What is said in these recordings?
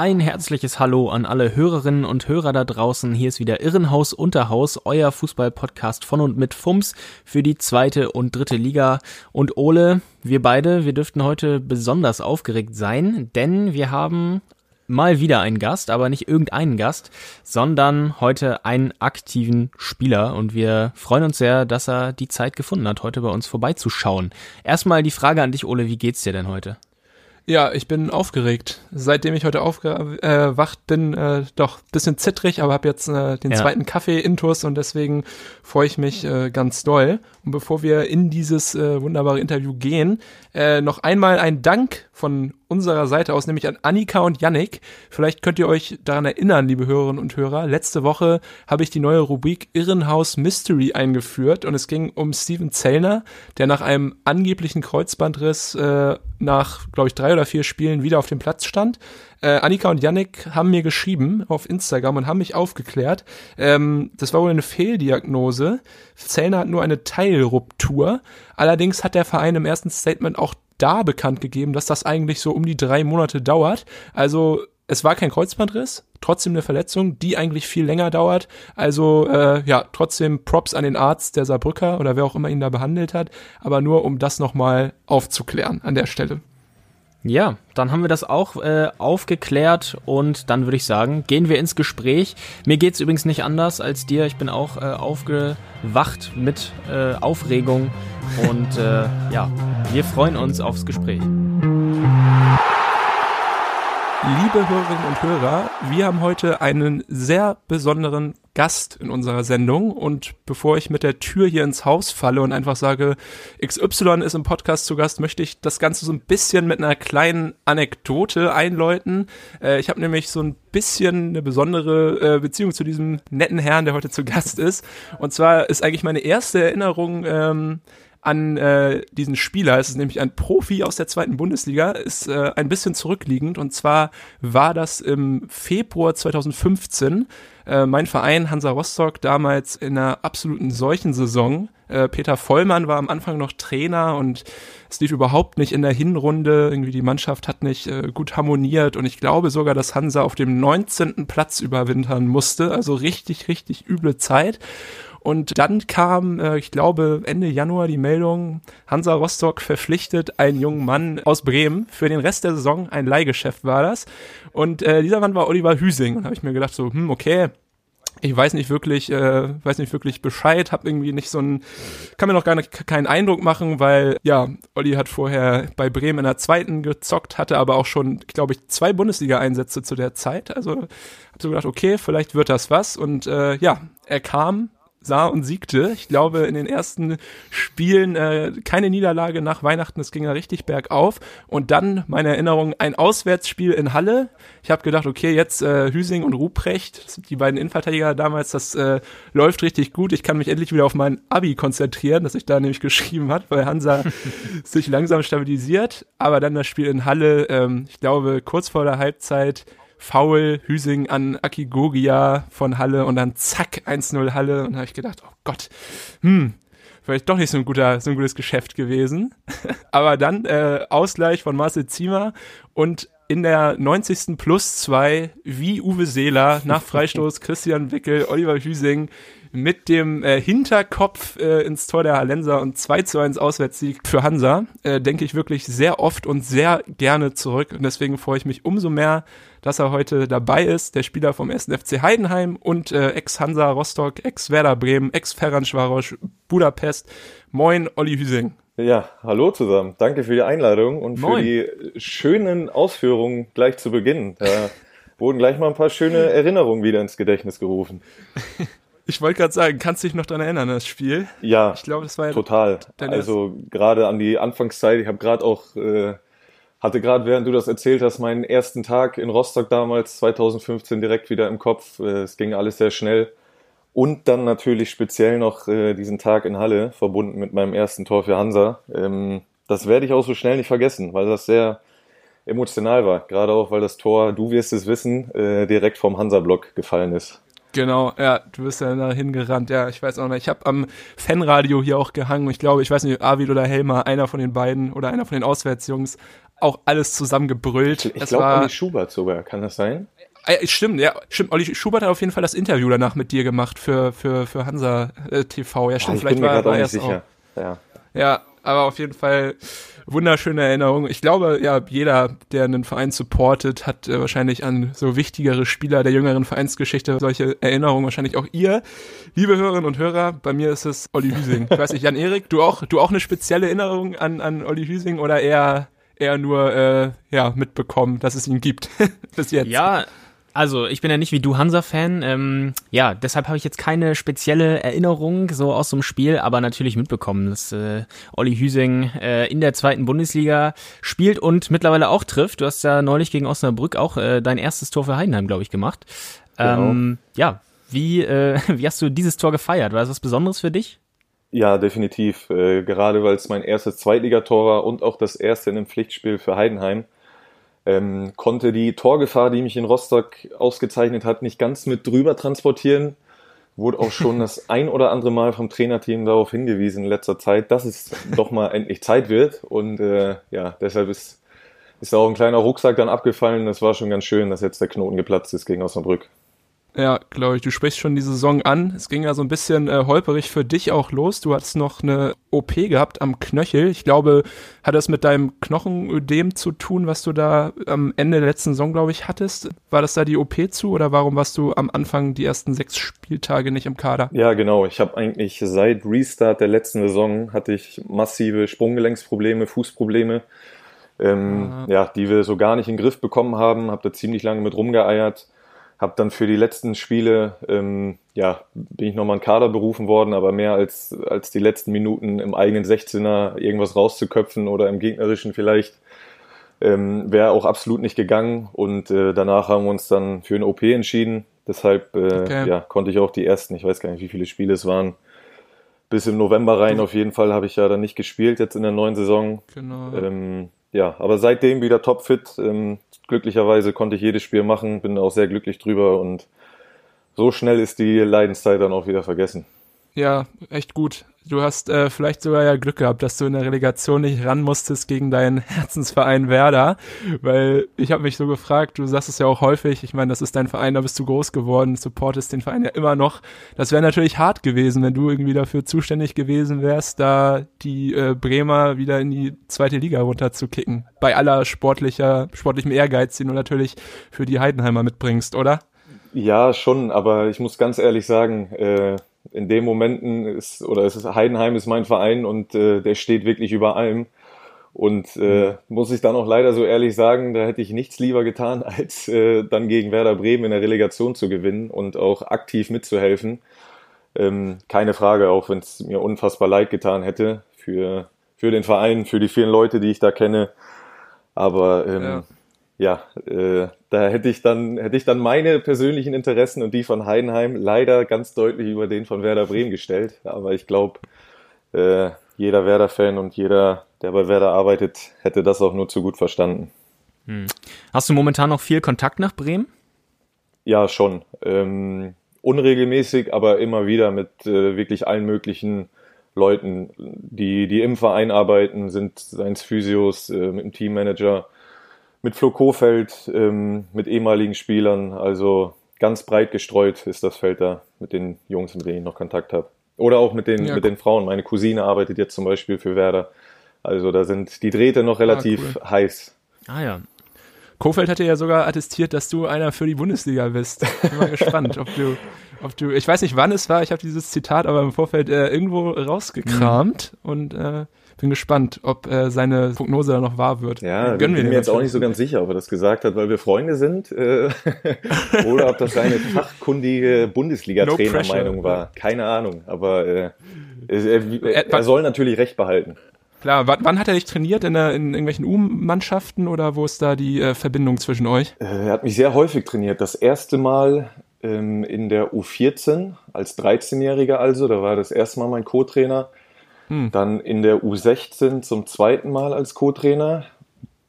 Ein herzliches Hallo an alle Hörerinnen und Hörer da draußen. Hier ist wieder Irrenhaus Unterhaus, euer Fußball-Podcast von und mit FUMS für die zweite und dritte Liga. Und Ole, wir beide, wir dürften heute besonders aufgeregt sein, denn wir haben mal wieder einen Gast, aber nicht irgendeinen Gast, sondern heute einen aktiven Spieler und wir freuen uns sehr, dass er die Zeit gefunden hat, heute bei uns vorbeizuschauen. Erstmal die Frage an dich, Ole, wie geht's dir denn heute? Ja, ich bin aufgeregt. Seitdem ich heute aufgewacht bin, äh, doch bisschen zittrig, aber habe jetzt äh, den ja. zweiten Kaffee intus und deswegen freue ich mich äh, ganz doll. Und bevor wir in dieses äh, wunderbare Interview gehen, äh, noch einmal ein Dank von unserer Seite aus, nämlich an Annika und Yannick. Vielleicht könnt ihr euch daran erinnern, liebe Hörerinnen und Hörer. Letzte Woche habe ich die neue Rubrik Irrenhaus Mystery eingeführt und es ging um Steven Zellner, der nach einem angeblichen Kreuzbandriss äh, nach, glaube ich, drei oder vier Spielen wieder auf dem Platz stand. Äh, Annika und Yannick haben mir geschrieben auf Instagram und haben mich aufgeklärt. Ähm, das war wohl eine Fehldiagnose. Zellner hat nur eine Teilruptur. Allerdings hat der Verein im ersten Statement auch da bekannt gegeben, dass das eigentlich so um die drei Monate dauert. Also es war kein Kreuzbandriss, trotzdem eine Verletzung, die eigentlich viel länger dauert. Also äh, ja, trotzdem Props an den Arzt der Saarbrücker oder wer auch immer ihn da behandelt hat, aber nur um das nochmal aufzuklären an der Stelle. Ja, dann haben wir das auch äh, aufgeklärt und dann würde ich sagen, gehen wir ins Gespräch. Mir geht's übrigens nicht anders als dir. Ich bin auch äh, aufgewacht mit äh, Aufregung und äh, ja, wir freuen uns aufs Gespräch. Liebe Hörerinnen und Hörer, wir haben heute einen sehr besonderen Gast in unserer Sendung und bevor ich mit der Tür hier ins Haus falle und einfach sage, XY ist im Podcast zu Gast, möchte ich das Ganze so ein bisschen mit einer kleinen Anekdote einläuten. Äh, ich habe nämlich so ein bisschen eine besondere äh, Beziehung zu diesem netten Herrn, der heute zu Gast ist. Und zwar ist eigentlich meine erste Erinnerung ähm, an äh, diesen Spieler. Es ist nämlich ein Profi aus der zweiten Bundesliga, ist äh, ein bisschen zurückliegend und zwar war das im Februar 2015. Äh, mein Verein Hansa Rostock damals in einer absoluten Seuchensaison. Äh, Peter Vollmann war am Anfang noch Trainer und es lief überhaupt nicht in der Hinrunde. Irgendwie die Mannschaft hat nicht äh, gut harmoniert und ich glaube sogar, dass Hansa auf dem 19. Platz überwintern musste. Also richtig, richtig üble Zeit. Und dann kam, äh, ich glaube, Ende Januar die Meldung, Hansa Rostock verpflichtet einen jungen Mann aus Bremen. Für den Rest der Saison ein Leihgeschäft war das. Und äh, dieser Mann war Oliver Hüsing. Und habe ich mir gedacht so, hm, okay, ich weiß nicht wirklich, äh, weiß nicht wirklich Bescheid, habe irgendwie nicht so ein, kann mir noch gar nicht, keinen Eindruck machen, weil ja, Olli hat vorher bei Bremen in der zweiten gezockt, hatte aber auch schon, glaube ich, zwei Bundesliga-Einsätze zu der Zeit. Also habe so gedacht, okay, vielleicht wird das was. Und äh, ja, er kam, sah und siegte. Ich glaube, in den ersten Spielen äh, keine Niederlage nach Weihnachten, es ging ja richtig bergauf. Und dann, meine Erinnerung, ein Auswärtsspiel in Halle. Ich habe gedacht, okay, jetzt äh, Hüsing und Ruprecht, die beiden Innenverteidiger damals, das äh, läuft richtig gut. Ich kann mich endlich wieder auf mein Abi konzentrieren, das ich da nämlich geschrieben hat, weil Hansa sich langsam stabilisiert. Aber dann das Spiel in Halle, ähm, ich glaube, kurz vor der Halbzeit Foul, Hüsing an Akigogia von Halle und dann zack, 1-0 Halle. Und da habe ich gedacht, oh Gott, hm, vielleicht doch nicht so ein guter, so ein gutes Geschäft gewesen. Aber dann äh, Ausgleich von Marcel Ziemer und in der 90. plus 2 wie Uwe Seeler nach Freistoß Christian Wickel, Oliver Hüsing mit dem äh, Hinterkopf äh, ins Tor der Hallenser und 2 zu 1 Auswärtssieg für Hansa, äh, denke ich wirklich sehr oft und sehr gerne zurück. Und deswegen freue ich mich umso mehr, dass er heute dabei ist, der Spieler vom 1. FC Heidenheim und äh, Ex-Hansa Rostock, Ex-Werder Bremen, Ex-Ferencvaros Budapest. Moin, Olli Hüsing. Ja, hallo zusammen. Danke für die Einladung und Moin. für die schönen Ausführungen gleich zu Beginn. Da wurden gleich mal ein paar schöne Erinnerungen wieder ins Gedächtnis gerufen. Ich wollte gerade sagen, kannst du dich noch daran erinnern, das Spiel? Ja, ich glaube, das war ja total. Also gerade an die Anfangszeit. Ich habe gerade auch äh, hatte gerade, während du das erzählt hast, meinen ersten Tag in Rostock damals, 2015, direkt wieder im Kopf. Äh, es ging alles sehr schnell. Und dann natürlich speziell noch äh, diesen Tag in Halle, verbunden mit meinem ersten Tor für Hansa. Ähm, das werde ich auch so schnell nicht vergessen, weil das sehr emotional war. Gerade auch, weil das Tor, du wirst es wissen, äh, direkt vom Hansa-Block gefallen ist. Genau, ja, du bist ja da hingerannt. Ja, ich weiß auch nicht. Ich habe am Fanradio hier auch gehangen. Ich glaube, ich weiß nicht, Arvid oder Helmer, einer von den beiden oder einer von den Auswärtsjungs, auch alles zusammengebrüllt. Ich glaube, Olli Schubert sogar, kann das sein? Äh, stimmt, ja, stimmt. Olli Schubert hat auf jeden Fall das Interview danach mit dir gemacht für, für, für Hansa äh, TV. Ja, stimmt, oh, vielleicht war, war er es sicher. Auch. Ja. ja, aber auf jeden Fall wunderschöne Erinnerung. Ich glaube, ja, jeder, der einen Verein supportet, hat äh, wahrscheinlich an so wichtigere Spieler der jüngeren Vereinsgeschichte solche Erinnerungen. Wahrscheinlich auch ihr, liebe Hörerinnen und Hörer. Bei mir ist es Olli Hüsing. Ich weiß nicht, Jan-Erik, du auch, du auch eine spezielle Erinnerung an, an Olli Hüsing oder eher, eher nur, äh, ja, mitbekommen, dass es ihn gibt bis jetzt? Ja, also ich bin ja nicht wie du Hansa-Fan. Ähm, ja, deshalb habe ich jetzt keine spezielle Erinnerung so aus dem Spiel, aber natürlich mitbekommen, dass äh, Olli Hüsing äh, in der zweiten Bundesliga spielt und mittlerweile auch trifft. Du hast ja neulich gegen Osnabrück auch äh, dein erstes Tor für Heidenheim, glaube ich, gemacht. Genau. Ähm, ja, wie, äh, wie hast du dieses Tor gefeiert? War das was Besonderes für dich? Ja, definitiv. Äh, gerade weil es mein erstes Zweitligator war und auch das erste in einem Pflichtspiel für Heidenheim ähm, konnte die Torgefahr, die mich in Rostock ausgezeichnet hat, nicht ganz mit drüber transportieren. Wurde auch schon das ein oder andere Mal vom Trainerteam darauf hingewiesen in letzter Zeit, dass es doch mal endlich Zeit wird. Und äh, ja, deshalb ist, ist auch ein kleiner Rucksack dann abgefallen. Das war schon ganz schön, dass jetzt der Knoten geplatzt ist gegen Osnabrück. Ja, glaube ich. Du sprichst schon die Saison an. Es ging ja so ein bisschen äh, holperig für dich auch los. Du hattest noch eine OP gehabt am Knöchel. Ich glaube, hat das mit deinem Knochenödem zu tun, was du da am Ende der letzten Saison, glaube ich, hattest? War das da die OP zu oder warum warst du am Anfang die ersten sechs Spieltage nicht im Kader? Ja, genau. Ich habe eigentlich seit Restart der letzten Saison hatte ich massive Sprunggelenksprobleme, Fußprobleme. Ähm, ah. ja, die wir so gar nicht in den Griff bekommen haben, habe da ziemlich lange mit rumgeeiert habe dann für die letzten Spiele, ähm, ja, bin ich nochmal in Kader berufen worden, aber mehr als, als die letzten Minuten im eigenen 16er irgendwas rauszuköpfen oder im gegnerischen vielleicht, ähm, wäre auch absolut nicht gegangen. Und äh, danach haben wir uns dann für eine OP entschieden. Deshalb äh, okay. ja, konnte ich auch die ersten, ich weiß gar nicht, wie viele Spiele es waren, bis im November rein. Auf jeden Fall habe ich ja dann nicht gespielt jetzt in der neuen Saison. Genau. Ähm, ja, aber seitdem wieder topfit. Ähm, glücklicherweise konnte ich jedes Spiel machen, bin auch sehr glücklich drüber und so schnell ist die Leidenszeit dann auch wieder vergessen. Ja, echt gut. Du hast äh, vielleicht sogar ja Glück gehabt, dass du in der Relegation nicht ran musstest gegen deinen Herzensverein Werder, weil ich habe mich so gefragt, du sagst es ja auch häufig, ich meine, das ist dein Verein, da bist du groß geworden, supportest den Verein ja immer noch. Das wäre natürlich hart gewesen, wenn du irgendwie dafür zuständig gewesen wärst, da die äh, Bremer wieder in die zweite Liga runterzukicken. Bei aller sportlicher, sportlichem Ehrgeiz, den du natürlich für die Heidenheimer mitbringst, oder? Ja, schon, aber ich muss ganz ehrlich sagen, äh, in den Momenten ist, oder es ist Heidenheim ist mein Verein und äh, der steht wirklich über allem. Und äh, muss ich dann auch leider so ehrlich sagen, da hätte ich nichts lieber getan, als äh, dann gegen Werder Bremen in der Relegation zu gewinnen und auch aktiv mitzuhelfen. Ähm, keine Frage, auch wenn es mir unfassbar leid getan hätte für, für den Verein, für die vielen Leute, die ich da kenne. Aber ähm, ja ja, äh, da hätte ich dann hätte ich dann meine persönlichen Interessen und die von Heidenheim leider ganz deutlich über den von Werder Bremen gestellt. Aber ich glaube, äh, jeder Werder-Fan und jeder, der bei Werder arbeitet, hätte das auch nur zu gut verstanden. Hm. Hast du momentan noch viel Kontakt nach Bremen? Ja, schon. Ähm, unregelmäßig, aber immer wieder mit äh, wirklich allen möglichen Leuten, die, die im Verein arbeiten, sind seins Physios, äh, mit dem Teammanager mit Flo Kofeld, ähm, mit ehemaligen Spielern. Also ganz breit gestreut ist das Feld da mit den Jungs, mit denen ich noch Kontakt habe. Oder auch mit den, ja, mit den Frauen. Meine Cousine arbeitet jetzt zum Beispiel für Werder. Also da sind die Drähte noch relativ ah, cool. heiß. Ah ja. Kofeld hatte ja sogar attestiert, dass du einer für die Bundesliga bist. Bin mal gespannt, ob du, ob du, ich weiß nicht wann es war, ich habe dieses Zitat aber im Vorfeld äh, irgendwo rausgekramt mhm. und äh, bin gespannt, ob äh, seine Prognose da noch wahr wird. Ja, Gönnen bin mir jetzt auch nicht so ganz sicher, ob er das gesagt hat, weil wir Freunde sind äh, oder ob das seine fachkundige Bundesliga-Trainermeinung no war. Keine Ahnung, aber äh, er, er, er soll natürlich recht behalten. Klar, wann, wann hat er dich trainiert? In, der, in irgendwelchen U-Mannschaften oder wo ist da die äh, Verbindung zwischen euch? Äh, er hat mich sehr häufig trainiert. Das erste Mal ähm, in der U14 als 13-Jähriger also, da war das erste Mal mein Co-Trainer. Hm. Dann in der U16 zum zweiten Mal als Co-Trainer.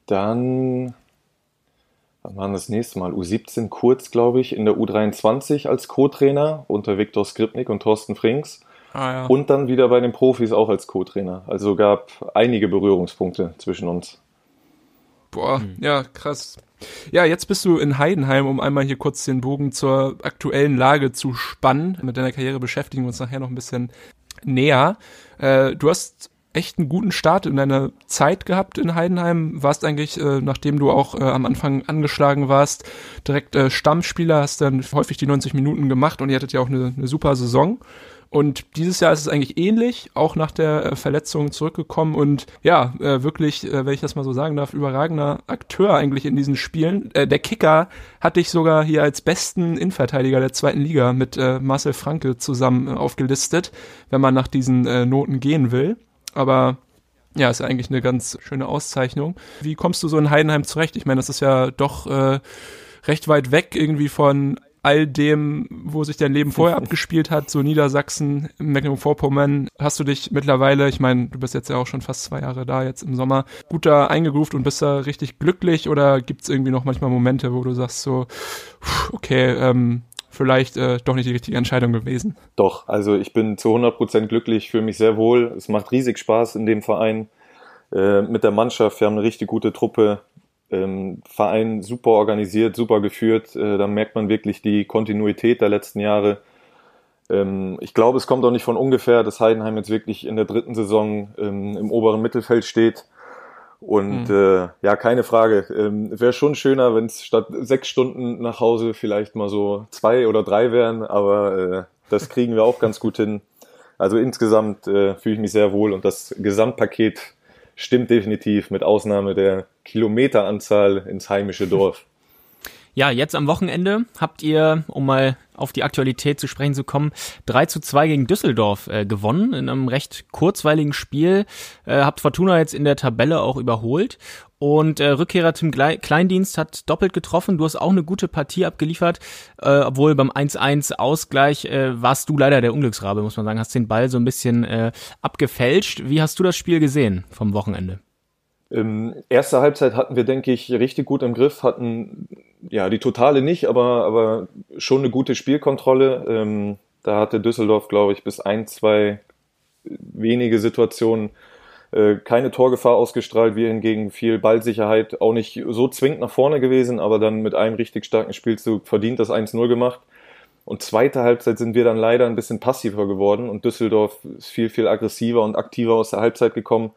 Dann, wann war das nächste Mal? U17 kurz, glaube ich, in der U23 als Co-Trainer unter Viktor Skripnik und Thorsten Frings. Ah, ja. Und dann wieder bei den Profis auch als Co-Trainer. Also gab einige Berührungspunkte zwischen uns. Boah, hm. ja, krass. Ja, jetzt bist du in Heidenheim, um einmal hier kurz den Bogen zur aktuellen Lage zu spannen. Mit deiner Karriere beschäftigen wir uns nachher noch ein bisschen näher. Äh, du hast echt einen guten Start in deiner Zeit gehabt in Heidenheim. Warst eigentlich, äh, nachdem du auch äh, am Anfang angeschlagen warst, direkt äh, Stammspieler, hast dann häufig die 90 Minuten gemacht und ihr hattet ja auch eine, eine super Saison. Und dieses Jahr ist es eigentlich ähnlich, auch nach der äh, Verletzung zurückgekommen und ja, äh, wirklich, äh, wenn ich das mal so sagen darf, überragender Akteur eigentlich in diesen Spielen. Der Kicker hatte ich sogar hier als besten Innenverteidiger der zweiten Liga mit Marcel Franke zusammen aufgelistet, wenn man nach diesen Noten gehen will. Aber ja, ist eigentlich eine ganz schöne Auszeichnung. Wie kommst du so in Heidenheim zurecht? Ich meine, das ist ja doch äh, recht weit weg irgendwie von all dem, wo sich dein Leben vorher abgespielt hat, so Niedersachsen, Mecklenburg-Vorpommern, hast du dich mittlerweile, ich meine, du bist jetzt ja auch schon fast zwei Jahre da, jetzt im Sommer, gut da eingegroovt und bist da richtig glücklich? Oder gibt es irgendwie noch manchmal Momente, wo du sagst so, okay, ähm, vielleicht äh, doch nicht die richtige Entscheidung gewesen? Doch, also ich bin zu 100% glücklich, fühle mich sehr wohl, es macht riesig Spaß in dem Verein, äh, mit der Mannschaft, wir haben eine richtig gute Truppe, ähm, Verein super organisiert, super geführt. Äh, da merkt man wirklich die Kontinuität der letzten Jahre. Ähm, ich glaube, es kommt auch nicht von ungefähr, dass Heidenheim jetzt wirklich in der dritten Saison ähm, im oberen Mittelfeld steht. Und mhm. äh, ja, keine Frage. Ähm, Wäre schon schöner, wenn es statt sechs Stunden nach Hause vielleicht mal so zwei oder drei wären, aber äh, das kriegen wir auch ganz gut hin. Also insgesamt äh, fühle ich mich sehr wohl und das Gesamtpaket stimmt definitiv, mit Ausnahme der Kilometeranzahl ins heimische Dorf. Ja, jetzt am Wochenende habt ihr, um mal auf die Aktualität zu sprechen zu kommen, 3 zu 2 gegen Düsseldorf äh, gewonnen in einem recht kurzweiligen Spiel. Äh, habt Fortuna jetzt in der Tabelle auch überholt. Und äh, Rückkehrer Tim Kleindienst hat doppelt getroffen. Du hast auch eine gute Partie abgeliefert, äh, obwohl beim 1-1 Ausgleich äh, warst du leider der Unglücksrabe, muss man sagen. Hast den Ball so ein bisschen äh, abgefälscht. Wie hast du das Spiel gesehen vom Wochenende? Ähm, erste Halbzeit hatten wir, denke ich, richtig gut im Griff, hatten ja die totale nicht, aber, aber schon eine gute Spielkontrolle. Ähm, da hatte Düsseldorf, glaube ich, bis ein, zwei wenige Situationen äh, keine Torgefahr ausgestrahlt. Wir hingegen viel Ballsicherheit, auch nicht so zwingend nach vorne gewesen, aber dann mit einem richtig starken Spielzug verdient das 1-0 gemacht. Und zweite Halbzeit sind wir dann leider ein bisschen passiver geworden und Düsseldorf ist viel, viel aggressiver und aktiver aus der Halbzeit gekommen.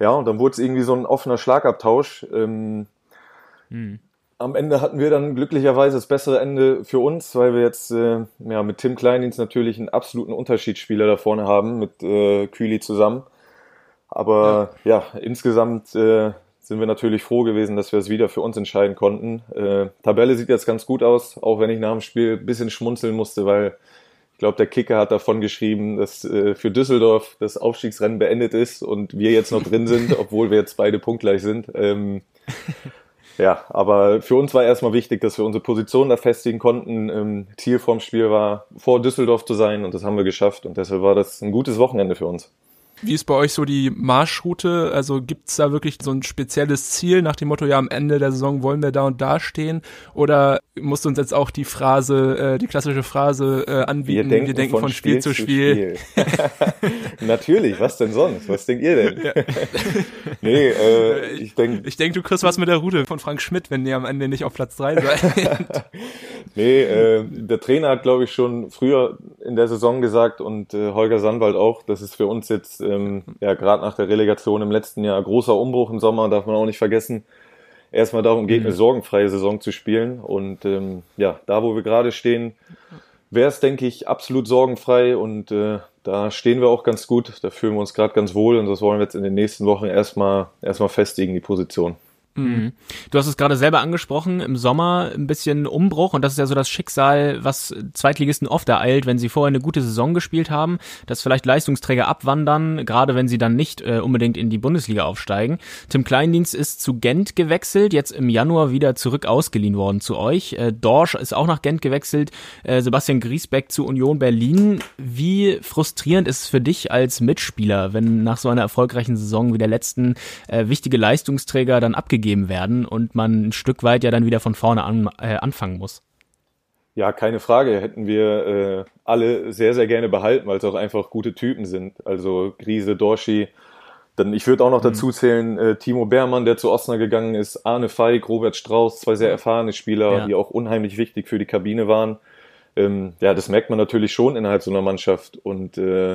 Ja, und dann wurde es irgendwie so ein offener Schlagabtausch. Ähm, hm. Am Ende hatten wir dann glücklicherweise das bessere Ende für uns, weil wir jetzt äh, ja, mit Tim Kleindienst natürlich einen absoluten Unterschiedsspieler da vorne haben, mit äh, Kühli zusammen. Aber ja, ja insgesamt äh, sind wir natürlich froh gewesen, dass wir es wieder für uns entscheiden konnten. Äh, Tabelle sieht jetzt ganz gut aus, auch wenn ich nach dem Spiel ein bisschen schmunzeln musste, weil ich glaube, der Kicker hat davon geschrieben, dass äh, für Düsseldorf das Aufstiegsrennen beendet ist und wir jetzt noch drin sind, obwohl wir jetzt beide punktgleich sind. Ähm, ja, aber für uns war erstmal wichtig, dass wir unsere Position da festigen konnten. Ähm, Ziel vorm Spiel war, vor Düsseldorf zu sein und das haben wir geschafft und deshalb war das ein gutes Wochenende für uns. Wie ist bei euch so die Marschroute? Also gibt's da wirklich so ein spezielles Ziel nach dem Motto, ja, am Ende der Saison wollen wir da und da stehen? Oder musst du uns jetzt auch die Phrase, äh, die klassische Phrase äh, anbieten, wir denken, wir denken von, von, Spiel, Spiel zu Spiel? Spiel. Natürlich, was denn sonst? Was denkt ihr denn? Ja. nee, äh, ich denke... Ich denke, du kriegst was mit der Route von Frank Schmidt, wenn ihr am Ende nicht auf Platz drei seid. nee, äh, der Trainer hat, glaube ich, schon früher in der Saison gesagt und äh, Holger Sandwald auch, dass es für uns jetzt ähm, ja gerade nach der Relegation im letzten Jahr großer Umbruch im Sommer, darf man auch nicht vergessen. Erstmal darum geht, eine mhm. sorgenfreie Saison zu spielen. Und ähm, ja, da wo wir gerade stehen, wäre es, denke ich, absolut sorgenfrei und äh, da stehen wir auch ganz gut, da fühlen wir uns gerade ganz wohl und das wollen wir jetzt in den nächsten Wochen erstmal erstmal festigen, die Position. Mhm. Du hast es gerade selber angesprochen, im Sommer ein bisschen Umbruch und das ist ja so das Schicksal, was Zweitligisten oft ereilt, wenn sie vorher eine gute Saison gespielt haben, dass vielleicht Leistungsträger abwandern, gerade wenn sie dann nicht äh, unbedingt in die Bundesliga aufsteigen. Tim Kleindienst ist zu Gent gewechselt, jetzt im Januar wieder zurück ausgeliehen worden zu euch. Äh, Dorsch ist auch nach Gent gewechselt, äh, Sebastian Griesbeck zu Union Berlin. Wie frustrierend ist es für dich als Mitspieler, wenn nach so einer erfolgreichen Saison wie der letzten äh, wichtige Leistungsträger dann abgegeben abgegeben werden und man ein Stück weit ja dann wieder von vorne an, äh, anfangen muss. Ja, keine Frage. Hätten wir äh, alle sehr, sehr gerne behalten, weil es auch einfach gute Typen sind. Also Grise, Dorschi. Dann, ich würde auch noch mhm. dazu zählen, äh, Timo Beermann, der zu Osnabrück gegangen ist, Arne Feig, Robert Strauß, zwei sehr erfahrene Spieler, ja. die auch unheimlich wichtig für die Kabine waren. Ähm, ja, das merkt man natürlich schon innerhalb so einer Mannschaft. Und äh,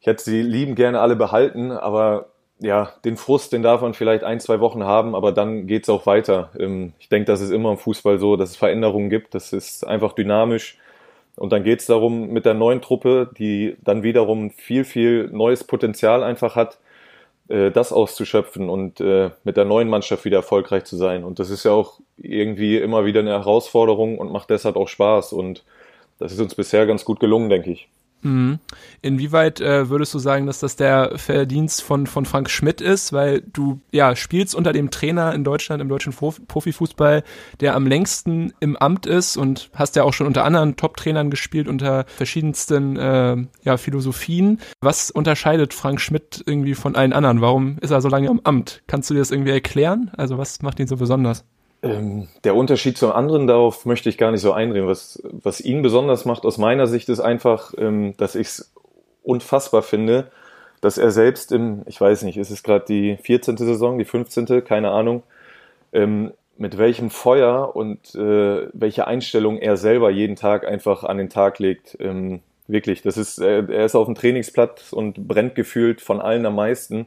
ich hätte sie lieben gerne alle behalten, aber ja, den Frust, den darf man vielleicht ein, zwei Wochen haben, aber dann geht's auch weiter. Ähm, ich denke, das ist immer im Fußball so, dass es Veränderungen gibt. Das ist einfach dynamisch. Und dann geht's darum, mit der neuen Truppe, die dann wiederum viel, viel neues Potenzial einfach hat, äh, das auszuschöpfen und äh, mit der neuen Mannschaft wieder erfolgreich zu sein. Und das ist ja auch irgendwie immer wieder eine Herausforderung und macht deshalb auch Spaß. Und das ist uns bisher ganz gut gelungen, denke ich. Mhm. Inwieweit äh, würdest du sagen, dass das der Verdienst von, von Frank Schmidt ist? Weil du ja spielst unter dem Trainer in Deutschland, im deutschen Profifußball, der am längsten im Amt ist und hast ja auch schon unter anderen Top-Trainern gespielt, unter verschiedensten äh, ja, Philosophien. Was unterscheidet Frank Schmidt irgendwie von allen anderen? Warum ist er so lange im Amt? Kannst du dir das irgendwie erklären? Also was macht ihn so besonders? Ähm, der Unterschied zum anderen, darauf möchte ich gar nicht so einreden. Was, was ihn besonders macht aus meiner Sicht ist einfach, ähm, dass ich es unfassbar finde, dass er selbst im, ich weiß nicht, ist es gerade die 14. Saison, die 15., keine Ahnung, ähm, mit welchem Feuer und äh, welche Einstellung er selber jeden Tag einfach an den Tag legt. Ähm, wirklich, das ist, er, er ist auf dem Trainingsplatz und brennt gefühlt von allen am meisten.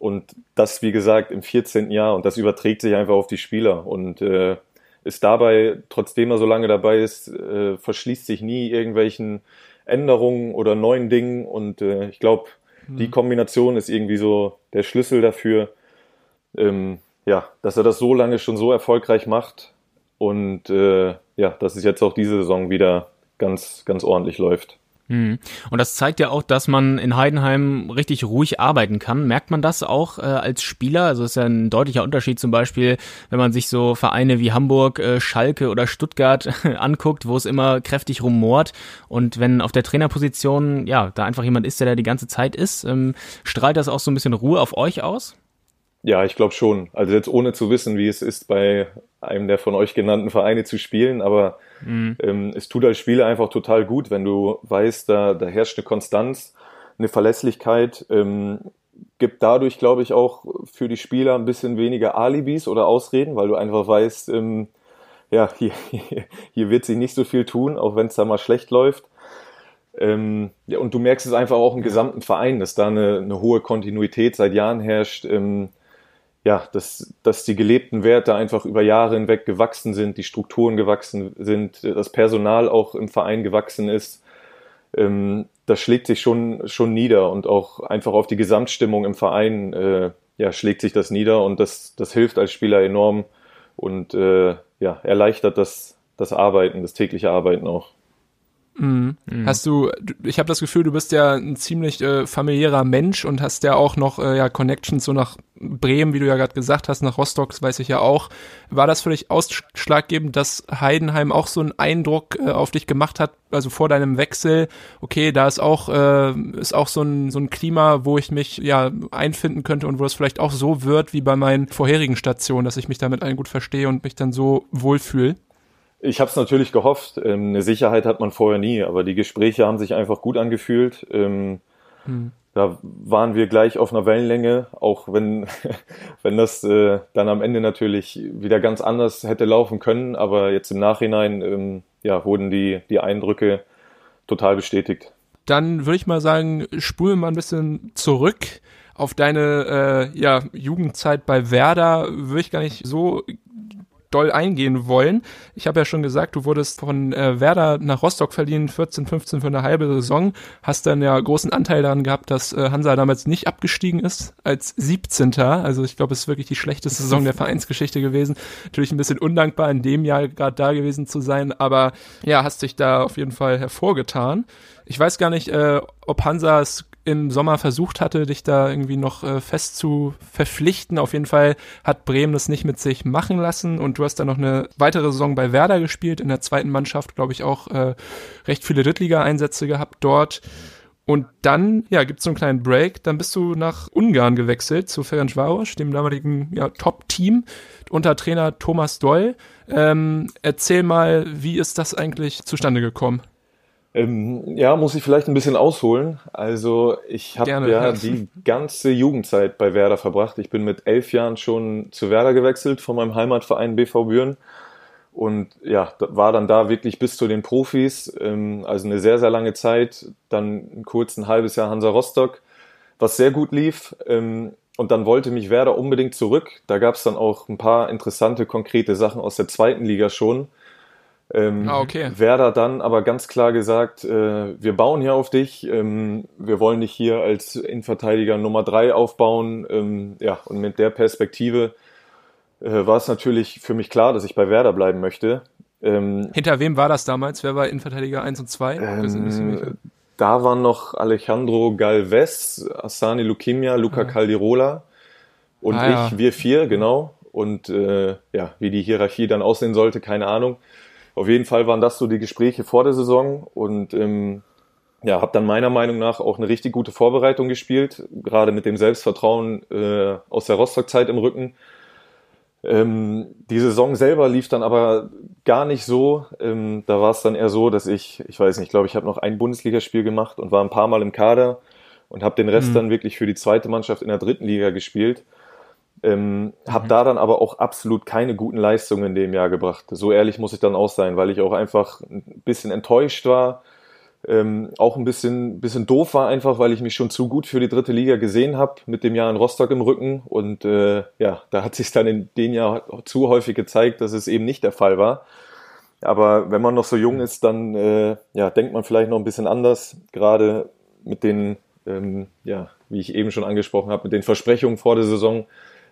Und das, wie gesagt, im 14. Jahr. Und das überträgt sich einfach auf die Spieler. Und äh, ist dabei, trotzdem er so lange dabei ist, äh, verschließt sich nie irgendwelchen Änderungen oder neuen Dingen. Und äh, ich glaube, mhm. die Kombination ist irgendwie so der Schlüssel dafür, ähm, ja, dass er das so lange schon so erfolgreich macht. Und äh, ja, dass es jetzt auch diese Saison wieder ganz, ganz ordentlich läuft. Mhm. Und das zeigt ja auch, dass man in Heidenheim richtig ruhig arbeiten kann. Merkt man das auch äh, als Spieler? Also ist ja ein deutlicher Unterschied zum Beispiel, wenn man sich so Vereine wie Hamburg, äh, Schalke oder Stuttgart anguckt, wo es immer kräftig rumort. Und wenn auf der Trainerposition, ja, da einfach jemand ist, der da die ganze Zeit ist, ähm, strahlt das auch so ein bisschen Ruhe auf euch aus? Ja, ich glaube schon. Also jetzt ohne zu wissen, wie es ist, bei einem der von euch genannten Vereine zu spielen, aber mhm. ähm, es tut als Spieler einfach total gut, wenn du weißt, da, da herrscht eine Konstanz, eine Verlässlichkeit, ähm, gibt dadurch, glaube ich, auch für die Spieler ein bisschen weniger Alibis oder Ausreden, weil du einfach weißt, ähm, ja, hier, hier wird sich nicht so viel tun, auch wenn es da mal schlecht läuft. Ähm, ja, und du merkst es einfach auch im gesamten Verein, dass da eine, eine hohe Kontinuität seit Jahren herrscht. Ähm, ja, dass, dass die gelebten Werte einfach über Jahre hinweg gewachsen sind, die Strukturen gewachsen sind, das Personal auch im Verein gewachsen ist. Ähm, das schlägt sich schon, schon nieder und auch einfach auf die Gesamtstimmung im Verein äh, ja, schlägt sich das nieder und das, das hilft als Spieler enorm und äh, ja, erleichtert das, das Arbeiten, das tägliche Arbeiten auch. Mhm. Mhm. Hast du, ich habe das Gefühl, du bist ja ein ziemlich äh, familiärer Mensch und hast ja auch noch äh, ja Connections so nach Bremen, wie du ja gerade gesagt hast, nach Rostock, das weiß ich ja auch. War das für dich ausschlaggebend, dass Heidenheim auch so einen Eindruck äh, auf dich gemacht hat, also vor deinem Wechsel? Okay, da ist auch äh, ist auch so ein so ein Klima, wo ich mich ja einfinden könnte und wo es vielleicht auch so wird wie bei meinen vorherigen Stationen, dass ich mich damit allen gut verstehe und mich dann so wohlfühle. Ich habe es natürlich gehofft. Ähm, eine Sicherheit hat man vorher nie, aber die Gespräche haben sich einfach gut angefühlt. Ähm, hm. Da waren wir gleich auf einer Wellenlänge, auch wenn, wenn das äh, dann am Ende natürlich wieder ganz anders hätte laufen können. Aber jetzt im Nachhinein ähm, ja, wurden die, die Eindrücke total bestätigt. Dann würde ich mal sagen, spulen wir mal ein bisschen zurück auf deine äh, ja, Jugendzeit bei Werder. Würde ich gar nicht so doll eingehen wollen. Ich habe ja schon gesagt, du wurdest von äh, Werder nach Rostock verliehen, 14, 15 für eine halbe Saison. Hast dann ja großen Anteil daran gehabt, dass äh, Hansa damals nicht abgestiegen ist als 17. Also ich glaube, es ist wirklich die schlechteste Saison der Vereinsgeschichte gewesen. Natürlich ein bisschen undankbar in dem Jahr gerade da gewesen zu sein, aber ja, hast dich da auf jeden Fall hervorgetan. Ich weiß gar nicht, äh, ob Hansa es im Sommer versucht hatte, dich da irgendwie noch äh, fest zu verpflichten. Auf jeden Fall hat Bremen das nicht mit sich machen lassen und du hast dann noch eine weitere Saison bei Werder gespielt, in der zweiten Mannschaft, glaube ich, auch äh, recht viele Drittliga-Einsätze gehabt dort. Und dann, ja, gibt's so einen kleinen Break. Dann bist du nach Ungarn gewechselt zu Ferencváros, dem damaligen ja, Top-Team unter Trainer Thomas Doll. Ähm, erzähl mal, wie ist das eigentlich zustande gekommen? Ähm, ja, muss ich vielleicht ein bisschen ausholen. Also ich habe ja, die ganze Jugendzeit bei Werder verbracht. Ich bin mit elf Jahren schon zu Werder gewechselt von meinem Heimatverein BV Büren und ja, war dann da wirklich bis zu den Profis. Ähm, also eine sehr, sehr lange Zeit. Dann kurz ein halbes Jahr Hansa Rostock, was sehr gut lief. Ähm, und dann wollte mich Werder unbedingt zurück. Da gab es dann auch ein paar interessante, konkrete Sachen aus der zweiten Liga schon. Ähm, ah, okay. Werder dann aber ganz klar gesagt, äh, wir bauen hier auf dich, ähm, wir wollen dich hier als Innenverteidiger Nummer drei aufbauen. Ähm, ja, und mit der Perspektive äh, war es natürlich für mich klar, dass ich bei Werder bleiben möchte. Ähm, Hinter wem war das damals? Wer war Innenverteidiger 1 und 2? Ähm, da waren noch Alejandro Galvez, Asani Lukimia, Luca ah. Caldirola und ah, ich, ja. wir vier, genau. Und äh, ja, wie die Hierarchie dann aussehen sollte, keine Ahnung. Auf jeden Fall waren das so die Gespräche vor der Saison und ähm, ja, habe dann meiner Meinung nach auch eine richtig gute Vorbereitung gespielt, gerade mit dem Selbstvertrauen äh, aus der Rostock-Zeit im Rücken. Ähm, die Saison selber lief dann aber gar nicht so. Ähm, da war es dann eher so, dass ich, ich weiß nicht, ich glaube, ich habe noch ein Bundesligaspiel gemacht und war ein paar Mal im Kader und habe den Rest mhm. dann wirklich für die zweite Mannschaft in der dritten Liga gespielt. Ähm, habe mhm. da dann aber auch absolut keine guten Leistungen in dem Jahr gebracht. So ehrlich muss ich dann auch sein, weil ich auch einfach ein bisschen enttäuscht war, ähm, auch ein bisschen, bisschen doof war einfach, weil ich mich schon zu gut für die dritte Liga gesehen habe mit dem Jahr in Rostock im Rücken. Und äh, ja, da hat sich dann in dem Jahr zu häufig gezeigt, dass es eben nicht der Fall war. Aber wenn man noch so jung ist, dann äh, ja, denkt man vielleicht noch ein bisschen anders, gerade mit den, ähm, ja, wie ich eben schon angesprochen habe, mit den Versprechungen vor der Saison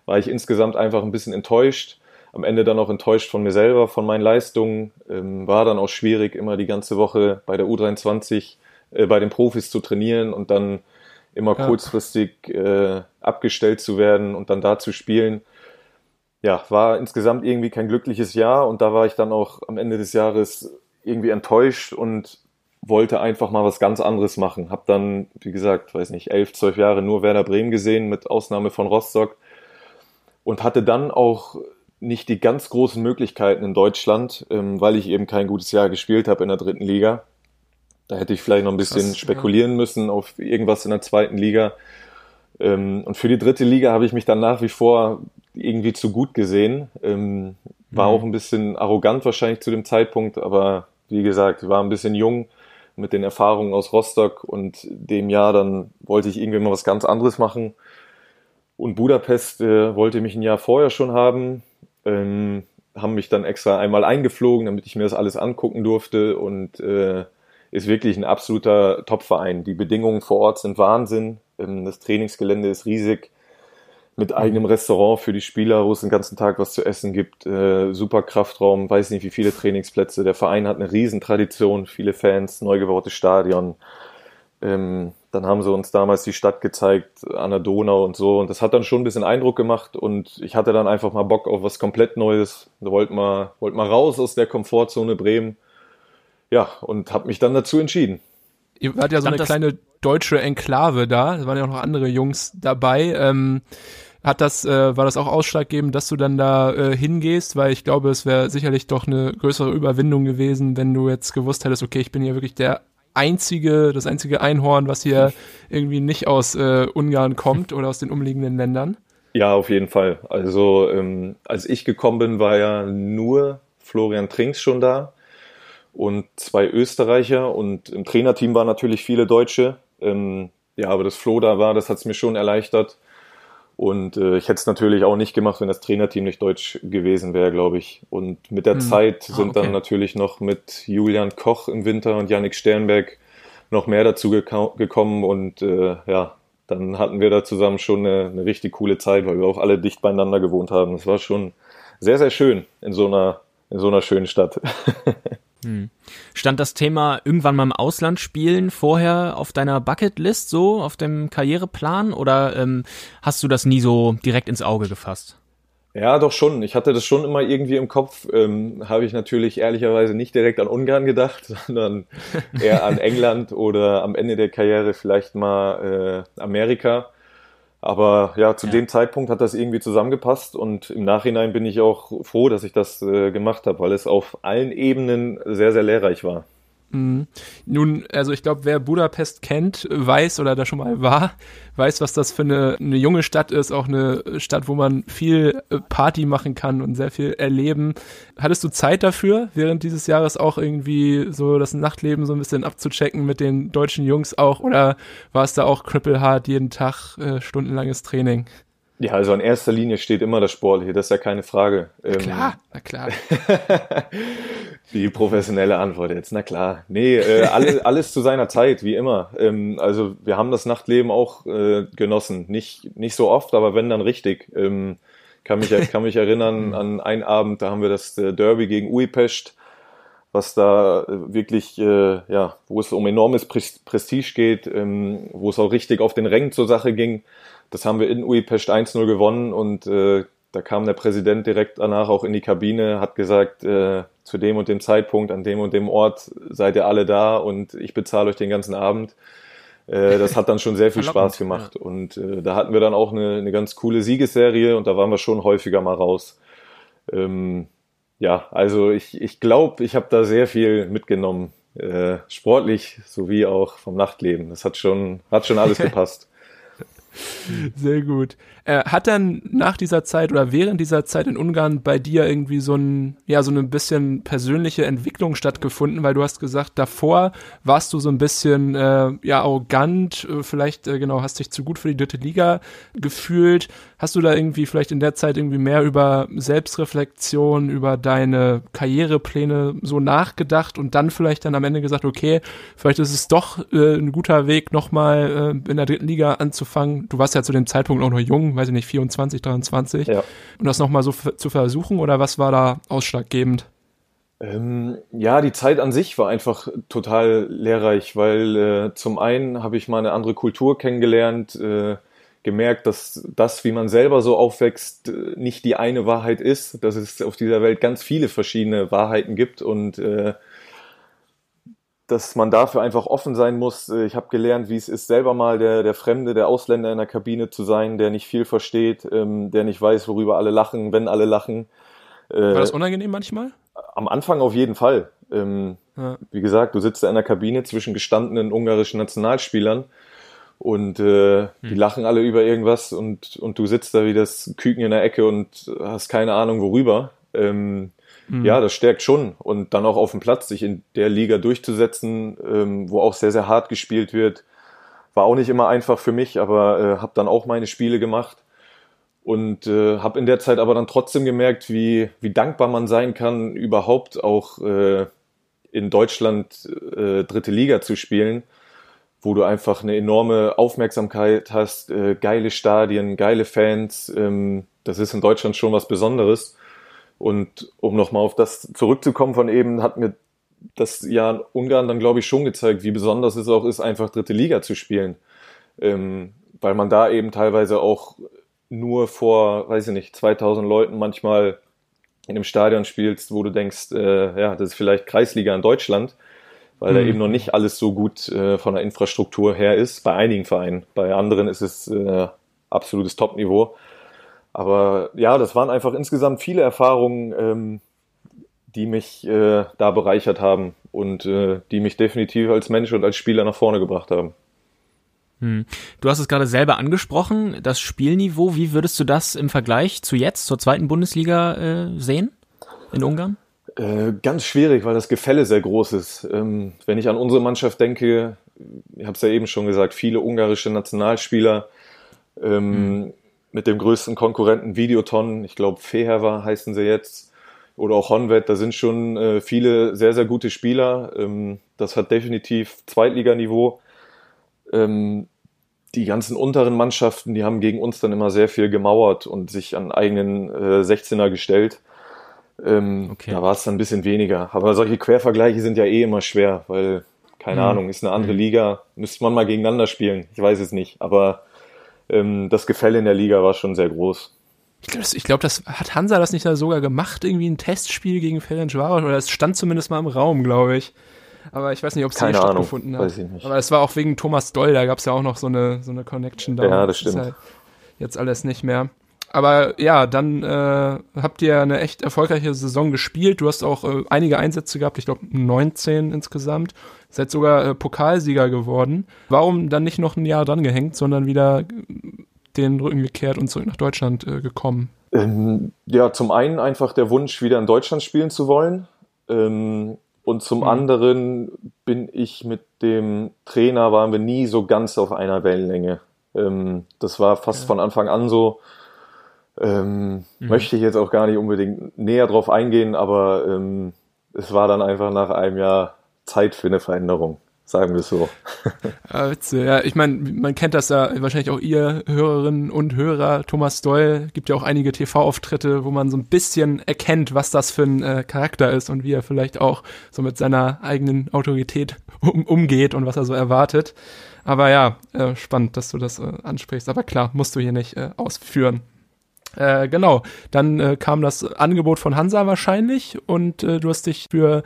war ich insgesamt einfach ein bisschen enttäuscht. Am Ende dann auch enttäuscht von mir selber, von meinen Leistungen. Ähm, war dann auch schwierig, immer die ganze Woche bei der U23 äh, bei den Profis zu trainieren und dann immer ja. kurzfristig äh, abgestellt zu werden und dann da zu spielen. Ja, war insgesamt irgendwie kein glückliches Jahr und da war ich dann auch am Ende des Jahres irgendwie enttäuscht und wollte einfach mal was ganz anderes machen. Hab dann, wie gesagt, weiß nicht, elf, zwölf Jahre nur Werder Bremen gesehen, mit Ausnahme von Rostock und hatte dann auch nicht die ganz großen Möglichkeiten in Deutschland, ähm, weil ich eben kein gutes Jahr gespielt habe in der dritten Liga. Da hätte ich vielleicht noch ein bisschen Krass, spekulieren ja. müssen auf irgendwas in der zweiten Liga. Ähm, und für die dritte Liga habe ich mich dann nach wie vor irgendwie zu gut gesehen. Ähm, war mhm. auch ein bisschen arrogant wahrscheinlich zu dem Zeitpunkt, aber wie gesagt, war ein bisschen jung mit den Erfahrungen aus Rostock und dem Jahr dann wollte ich irgendwie mal was ganz anderes machen und Budapest äh, wollte mich ein Jahr vorher schon haben, ähm, haben mich dann extra einmal eingeflogen, damit ich mir das alles angucken durfte und äh, ist wirklich ein absoluter Top-Verein. Die Bedingungen vor Ort sind Wahnsinn. Ähm, das Trainingsgelände ist riesig mit eigenem Restaurant für die Spieler, wo es den ganzen Tag was zu essen gibt. Äh, super Kraftraum, weiß nicht wie viele Trainingsplätze. Der Verein hat eine Riesentradition, viele Fans, neu gebautes Stadion. Ähm, dann haben sie uns damals die Stadt gezeigt an der Donau und so. Und das hat dann schon ein bisschen Eindruck gemacht. Und ich hatte dann einfach mal Bock auf was komplett Neues. Wollte mal, wollte mal raus aus der Komfortzone Bremen. Ja, und habe mich dann dazu entschieden. Ihr wart ja so eine kleine deutsche Enklave da. Es waren ja auch noch andere Jungs dabei. Ähm, hat das, äh, war das auch ausschlaggebend, dass du dann da äh, hingehst? Weil ich glaube, es wäre sicherlich doch eine größere Überwindung gewesen, wenn du jetzt gewusst hättest, okay, ich bin hier wirklich der einzige, das einzige Einhorn, was hier irgendwie nicht aus äh, Ungarn kommt oder aus den umliegenden Ländern? Ja, auf jeden Fall. Also ähm, als ich gekommen bin, war ja nur Florian Trinks schon da und zwei Österreicher und im Trainerteam waren natürlich viele Deutsche. Ähm, ja, aber das Flo da war, das hat es mir schon erleichtert. Und äh, ich hätte es natürlich auch nicht gemacht, wenn das Trainerteam nicht deutsch gewesen wäre, glaube ich. Und mit der hm. Zeit ah, sind ah, okay. dann natürlich noch mit Julian Koch im Winter und Yannick Sternberg noch mehr dazu gekommen. Und äh, ja, dann hatten wir da zusammen schon eine, eine richtig coole Zeit, weil wir auch alle dicht beieinander gewohnt haben. Es war schon sehr, sehr schön in so einer, in so einer schönen Stadt. Hm. Stand das Thema irgendwann mal im Ausland spielen vorher auf deiner Bucketlist so, auf dem Karriereplan oder ähm, hast du das nie so direkt ins Auge gefasst? Ja, doch schon. Ich hatte das schon immer irgendwie im Kopf. Ähm, Habe ich natürlich ehrlicherweise nicht direkt an Ungarn gedacht, sondern eher an England oder am Ende der Karriere vielleicht mal äh, Amerika. Aber ja, zu ja. dem Zeitpunkt hat das irgendwie zusammengepasst und im Nachhinein bin ich auch froh, dass ich das äh, gemacht habe, weil es auf allen Ebenen sehr, sehr lehrreich war. Mhm. Nun, also ich glaube, wer Budapest kennt, weiß oder da schon mal war, weiß, was das für eine, eine junge Stadt ist, auch eine Stadt, wo man viel äh, Party machen kann und sehr viel erleben. Hattest du Zeit dafür, während dieses Jahres auch irgendwie so das Nachtleben so ein bisschen abzuchecken mit den deutschen Jungs auch oder war es da auch krüppelhart jeden Tag äh, stundenlanges Training? Ja, also in erster Linie steht immer das Sportliche, das ist ja keine Frage. Na ähm, klar, na klar. Die professionelle Antwort jetzt, na klar. Nee, äh, alles, alles zu seiner Zeit, wie immer. Ähm, also wir haben das Nachtleben auch äh, genossen. Nicht, nicht so oft, aber wenn dann richtig. Ähm, kann, mich, kann mich erinnern an einen Abend, da haben wir das äh, Derby gegen Uipest, was da äh, wirklich, äh, ja, wo es um enormes Prestige geht, ähm, wo es auch richtig auf den Rängen zur Sache ging. Das haben wir in Uipest 1-0 gewonnen und äh, da kam der Präsident direkt danach auch in die Kabine, hat gesagt, äh, zu dem und dem Zeitpunkt, an dem und dem Ort seid ihr alle da und ich bezahle euch den ganzen Abend. Äh, das hat dann schon sehr viel Spaß gemacht. Und äh, da hatten wir dann auch eine, eine ganz coole Siegesserie und da waren wir schon häufiger mal raus. Ähm, ja, also ich, ich glaube, ich habe da sehr viel mitgenommen. Äh, sportlich sowie auch vom Nachtleben. Das hat schon, hat schon alles gepasst. Sehr gut. Äh, hat dann nach dieser Zeit oder während dieser Zeit in Ungarn bei dir irgendwie so ein, ja, so ein bisschen persönliche Entwicklung stattgefunden, weil du hast gesagt, davor warst du so ein bisschen, äh, ja, arrogant, äh, vielleicht, äh, genau, hast dich zu gut für die dritte Liga gefühlt. Hast du da irgendwie vielleicht in der Zeit irgendwie mehr über Selbstreflexion, über deine Karrierepläne so nachgedacht und dann vielleicht dann am Ende gesagt, okay, vielleicht ist es doch äh, ein guter Weg, nochmal äh, in der dritten Liga anzufangen. Du warst ja zu dem Zeitpunkt auch noch jung, weiß ich nicht, 24, 23. Ja. Und das nochmal so zu versuchen oder was war da ausschlaggebend? Ähm, ja, die Zeit an sich war einfach total lehrreich, weil äh, zum einen habe ich mal eine andere Kultur kennengelernt, äh, gemerkt, dass das, wie man selber so aufwächst, äh, nicht die eine Wahrheit ist, dass es auf dieser Welt ganz viele verschiedene Wahrheiten gibt und äh, dass man dafür einfach offen sein muss. Äh, ich habe gelernt, wie es ist, selber mal der, der Fremde, der Ausländer in der Kabine zu sein, der nicht viel versteht, ähm, der nicht weiß, worüber alle lachen, wenn alle lachen. Äh, War das unangenehm manchmal? Am Anfang auf jeden Fall. Ähm, ja. Wie gesagt, du sitzt in einer Kabine zwischen gestandenen ungarischen Nationalspielern und äh, hm. die lachen alle über irgendwas und, und du sitzt da wie das Küken in der Ecke und hast keine Ahnung worüber. Ähm, hm. Ja, das stärkt schon und dann auch auf dem Platz sich in der Liga durchzusetzen, ähm, wo auch sehr, sehr hart gespielt wird, war auch nicht immer einfach für mich, aber äh, habe dann auch meine Spiele gemacht und äh, habe in der Zeit aber dann trotzdem gemerkt, wie, wie dankbar man sein kann, überhaupt auch äh, in Deutschland äh, dritte Liga zu spielen wo du einfach eine enorme Aufmerksamkeit hast, äh, geile Stadien, geile Fans. Ähm, das ist in Deutschland schon was Besonderes. Und um nochmal auf das zurückzukommen von eben, hat mir das Jahr in Ungarn dann, glaube ich, schon gezeigt, wie besonders es auch ist, einfach dritte Liga zu spielen. Ähm, weil man da eben teilweise auch nur vor, weiß ich nicht, 2000 Leuten manchmal in einem Stadion spielst, wo du denkst, äh, ja, das ist vielleicht Kreisliga in Deutschland weil mhm. da eben noch nicht alles so gut äh, von der Infrastruktur her ist, bei einigen Vereinen. Bei anderen ist es äh, absolutes Top-Niveau. Aber ja, das waren einfach insgesamt viele Erfahrungen, ähm, die mich äh, da bereichert haben und äh, die mich definitiv als Mensch und als Spieler nach vorne gebracht haben. Hm. Du hast es gerade selber angesprochen, das Spielniveau. Wie würdest du das im Vergleich zu jetzt, zur zweiten Bundesliga äh, sehen in Ungarn? Äh, ganz schwierig, weil das Gefälle sehr groß ist. Ähm, wenn ich an unsere Mannschaft denke, ich habe es ja eben schon gesagt, viele ungarische Nationalspieler. Ähm, mhm. Mit dem größten Konkurrenten Videoton, ich glaube Feherwa heißen sie jetzt, oder auch Honvet, da sind schon äh, viele sehr, sehr gute Spieler. Ähm, das hat definitiv Zweitliganiveau. Ähm, die ganzen unteren Mannschaften, die haben gegen uns dann immer sehr viel gemauert und sich an eigenen äh, 16er gestellt. Ähm, okay. Da war es dann ein bisschen weniger. Aber solche Quervergleiche sind ja eh immer schwer, weil, keine mhm. Ahnung, ist eine andere mhm. Liga, müsste man mal gegeneinander spielen. Ich weiß es nicht. Aber ähm, das Gefälle in der Liga war schon sehr groß. Ich glaube, das, glaub, das hat Hansa das nicht sogar gemacht, irgendwie ein Testspiel gegen Ferencvaros, oder es stand zumindest mal im Raum, glaube ich. Aber ich weiß nicht, ob es hier stattgefunden hat. Weiß ich nicht. Aber es war auch wegen Thomas Doll, da gab es ja auch noch so eine, so eine Connection da. Ja, das stimmt. Das halt jetzt alles nicht mehr. Aber ja, dann äh, habt ihr eine echt erfolgreiche Saison gespielt. Du hast auch äh, einige Einsätze gehabt, ich glaube 19 insgesamt. Seid sogar äh, Pokalsieger geworden. Warum dann nicht noch ein Jahr dran gehängt, sondern wieder den Rücken gekehrt und zurück nach Deutschland äh, gekommen? Ähm, ja, zum einen einfach der Wunsch, wieder in Deutschland spielen zu wollen. Ähm, und zum mhm. anderen bin ich mit dem Trainer, waren wir nie so ganz auf einer Wellenlänge. Ähm, das war fast ja. von Anfang an so. Ähm, mhm. Möchte ich jetzt auch gar nicht unbedingt näher drauf eingehen, aber ähm, es war dann einfach nach einem Jahr Zeit für eine Veränderung sagen wir es so. Ja, Ja, ich meine, man kennt das ja wahrscheinlich auch ihr Hörerinnen und Hörer. Thomas Doll gibt ja auch einige TV-Auftritte, wo man so ein bisschen erkennt, was das für ein äh, Charakter ist und wie er vielleicht auch so mit seiner eigenen Autorität um, umgeht und was er so erwartet. Aber ja, äh, spannend, dass du das äh, ansprichst. Aber klar, musst du hier nicht äh, ausführen. Äh, genau, dann äh, kam das Angebot von Hansa wahrscheinlich und äh, du hast dich für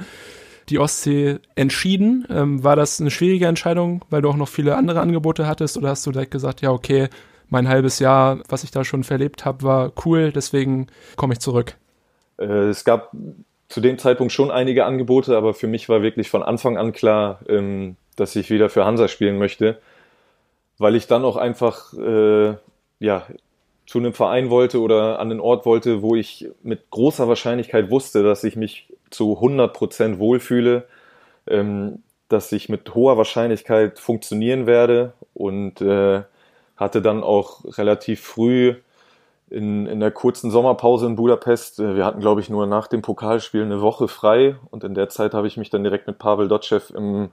die Ostsee entschieden. Ähm, war das eine schwierige Entscheidung, weil du auch noch viele andere Angebote hattest oder hast du direkt gesagt, ja, okay, mein halbes Jahr, was ich da schon verlebt habe, war cool, deswegen komme ich zurück? Äh, es gab zu dem Zeitpunkt schon einige Angebote, aber für mich war wirklich von Anfang an klar, ähm, dass ich wieder für Hansa spielen möchte, weil ich dann auch einfach äh, ja, zu einem Verein wollte oder an den Ort wollte, wo ich mit großer Wahrscheinlichkeit wusste, dass ich mich zu 100 Prozent wohlfühle, ähm, dass ich mit hoher Wahrscheinlichkeit funktionieren werde und äh, hatte dann auch relativ früh in, in der kurzen Sommerpause in Budapest, äh, wir hatten glaube ich nur nach dem Pokalspiel eine Woche frei und in der Zeit habe ich mich dann direkt mit Pavel Dotschew im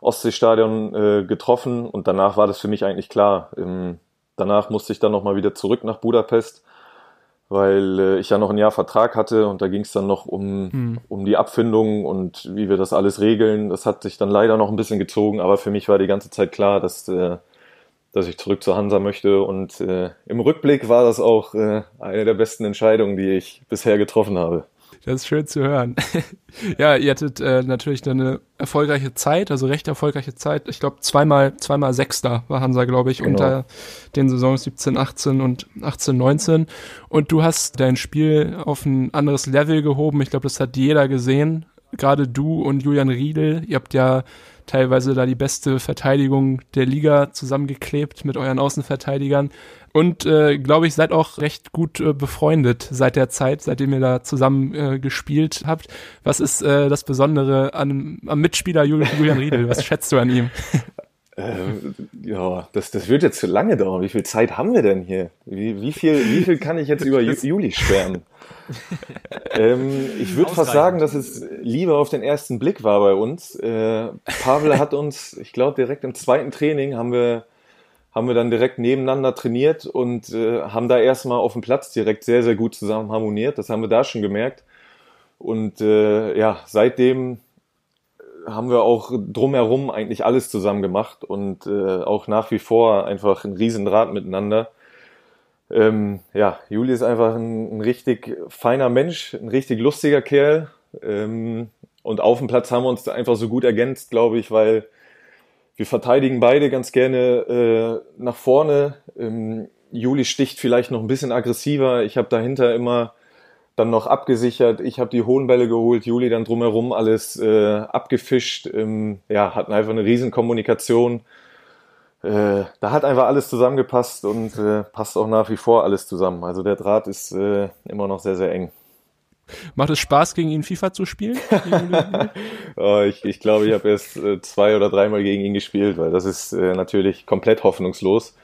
Ostseestadion äh, getroffen und danach war das für mich eigentlich klar. Im, danach musste ich dann nochmal wieder zurück nach Budapest weil äh, ich ja noch ein Jahr Vertrag hatte und da ging es dann noch um, hm. um die Abfindung und wie wir das alles regeln. Das hat sich dann leider noch ein bisschen gezogen, aber für mich war die ganze Zeit klar, dass, äh, dass ich zurück zur Hansa möchte und äh, im Rückblick war das auch äh, eine der besten Entscheidungen, die ich bisher getroffen habe. Das ist schön zu hören. ja, ihr hattet äh, natürlich eine erfolgreiche Zeit, also recht erfolgreiche Zeit. Ich glaube, zweimal, zweimal Sechster war Hansa, glaube ich, genau. unter den Saisons 17, 18 und 18, 19. Und du hast dein Spiel auf ein anderes Level gehoben. Ich glaube, das hat jeder gesehen. Gerade du und Julian Riedel, ihr habt ja teilweise da die beste Verteidigung der Liga zusammengeklebt mit euren Außenverteidigern und äh, glaube ich, seid auch recht gut äh, befreundet seit der Zeit, seitdem ihr da zusammen äh, gespielt habt. Was ist äh, das Besondere an, am Mitspieler Julian Riedel? Was schätzt du an ihm? Ähm, ja, das, das wird jetzt zu lange dauern. Wie viel Zeit haben wir denn hier? Wie, wie, viel, wie viel kann ich jetzt über Juli schwärmen? Ähm, ich würde fast sagen, dass es Liebe auf den ersten Blick war bei uns. Äh, Pavel hat uns, ich glaube, direkt im zweiten Training haben wir haben wir dann direkt nebeneinander trainiert und äh, haben da erstmal auf dem Platz direkt sehr, sehr gut zusammen harmoniert. Das haben wir da schon gemerkt. Und äh, ja, seitdem haben wir auch drumherum eigentlich alles zusammen gemacht und äh, auch nach wie vor einfach ein Riesendraht miteinander. Ähm, ja, Juli ist einfach ein, ein, richtig feiner Mensch, ein richtig lustiger Kerl. Ähm, und auf dem Platz haben wir uns einfach so gut ergänzt, glaube ich, weil wir verteidigen beide ganz gerne äh, nach vorne. Ähm, Juli sticht vielleicht noch ein bisschen aggressiver. Ich habe dahinter immer dann noch abgesichert. Ich habe die hohen Bälle geholt, Juli dann drumherum alles äh, abgefischt. Ähm, ja, hatten einfach eine riesen Kommunikation. Äh, da hat einfach alles zusammengepasst und äh, passt auch nach wie vor alles zusammen. Also der Draht ist äh, immer noch sehr, sehr eng. Macht es Spaß, gegen ihn FIFA zu spielen? oh, ich ich glaube, ich habe erst äh, zwei oder dreimal gegen ihn gespielt, weil das ist äh, natürlich komplett hoffnungslos.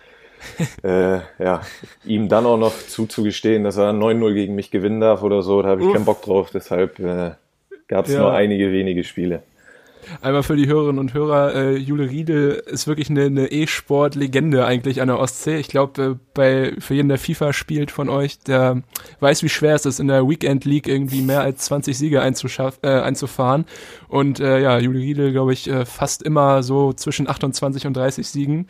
äh, ja, ihm dann auch noch zuzugestehen, dass er 9-0 gegen mich gewinnen darf oder so, da habe ich Uff. keinen Bock drauf. Deshalb äh, gab es ja. nur einige wenige Spiele. Einmal für die Hörerinnen und Hörer, äh, Jule Riedel ist wirklich eine, E-Sport-Legende eigentlich an der Ostsee. Ich glaube, äh, bei für jeden, der FIFA spielt von euch, der weiß, wie schwer es ist, in der Weekend League irgendwie mehr als 20 Siege äh, einzufahren. Und äh, ja, Jule Riedel, glaube ich, äh, fast immer so zwischen 28 und 30 Siegen.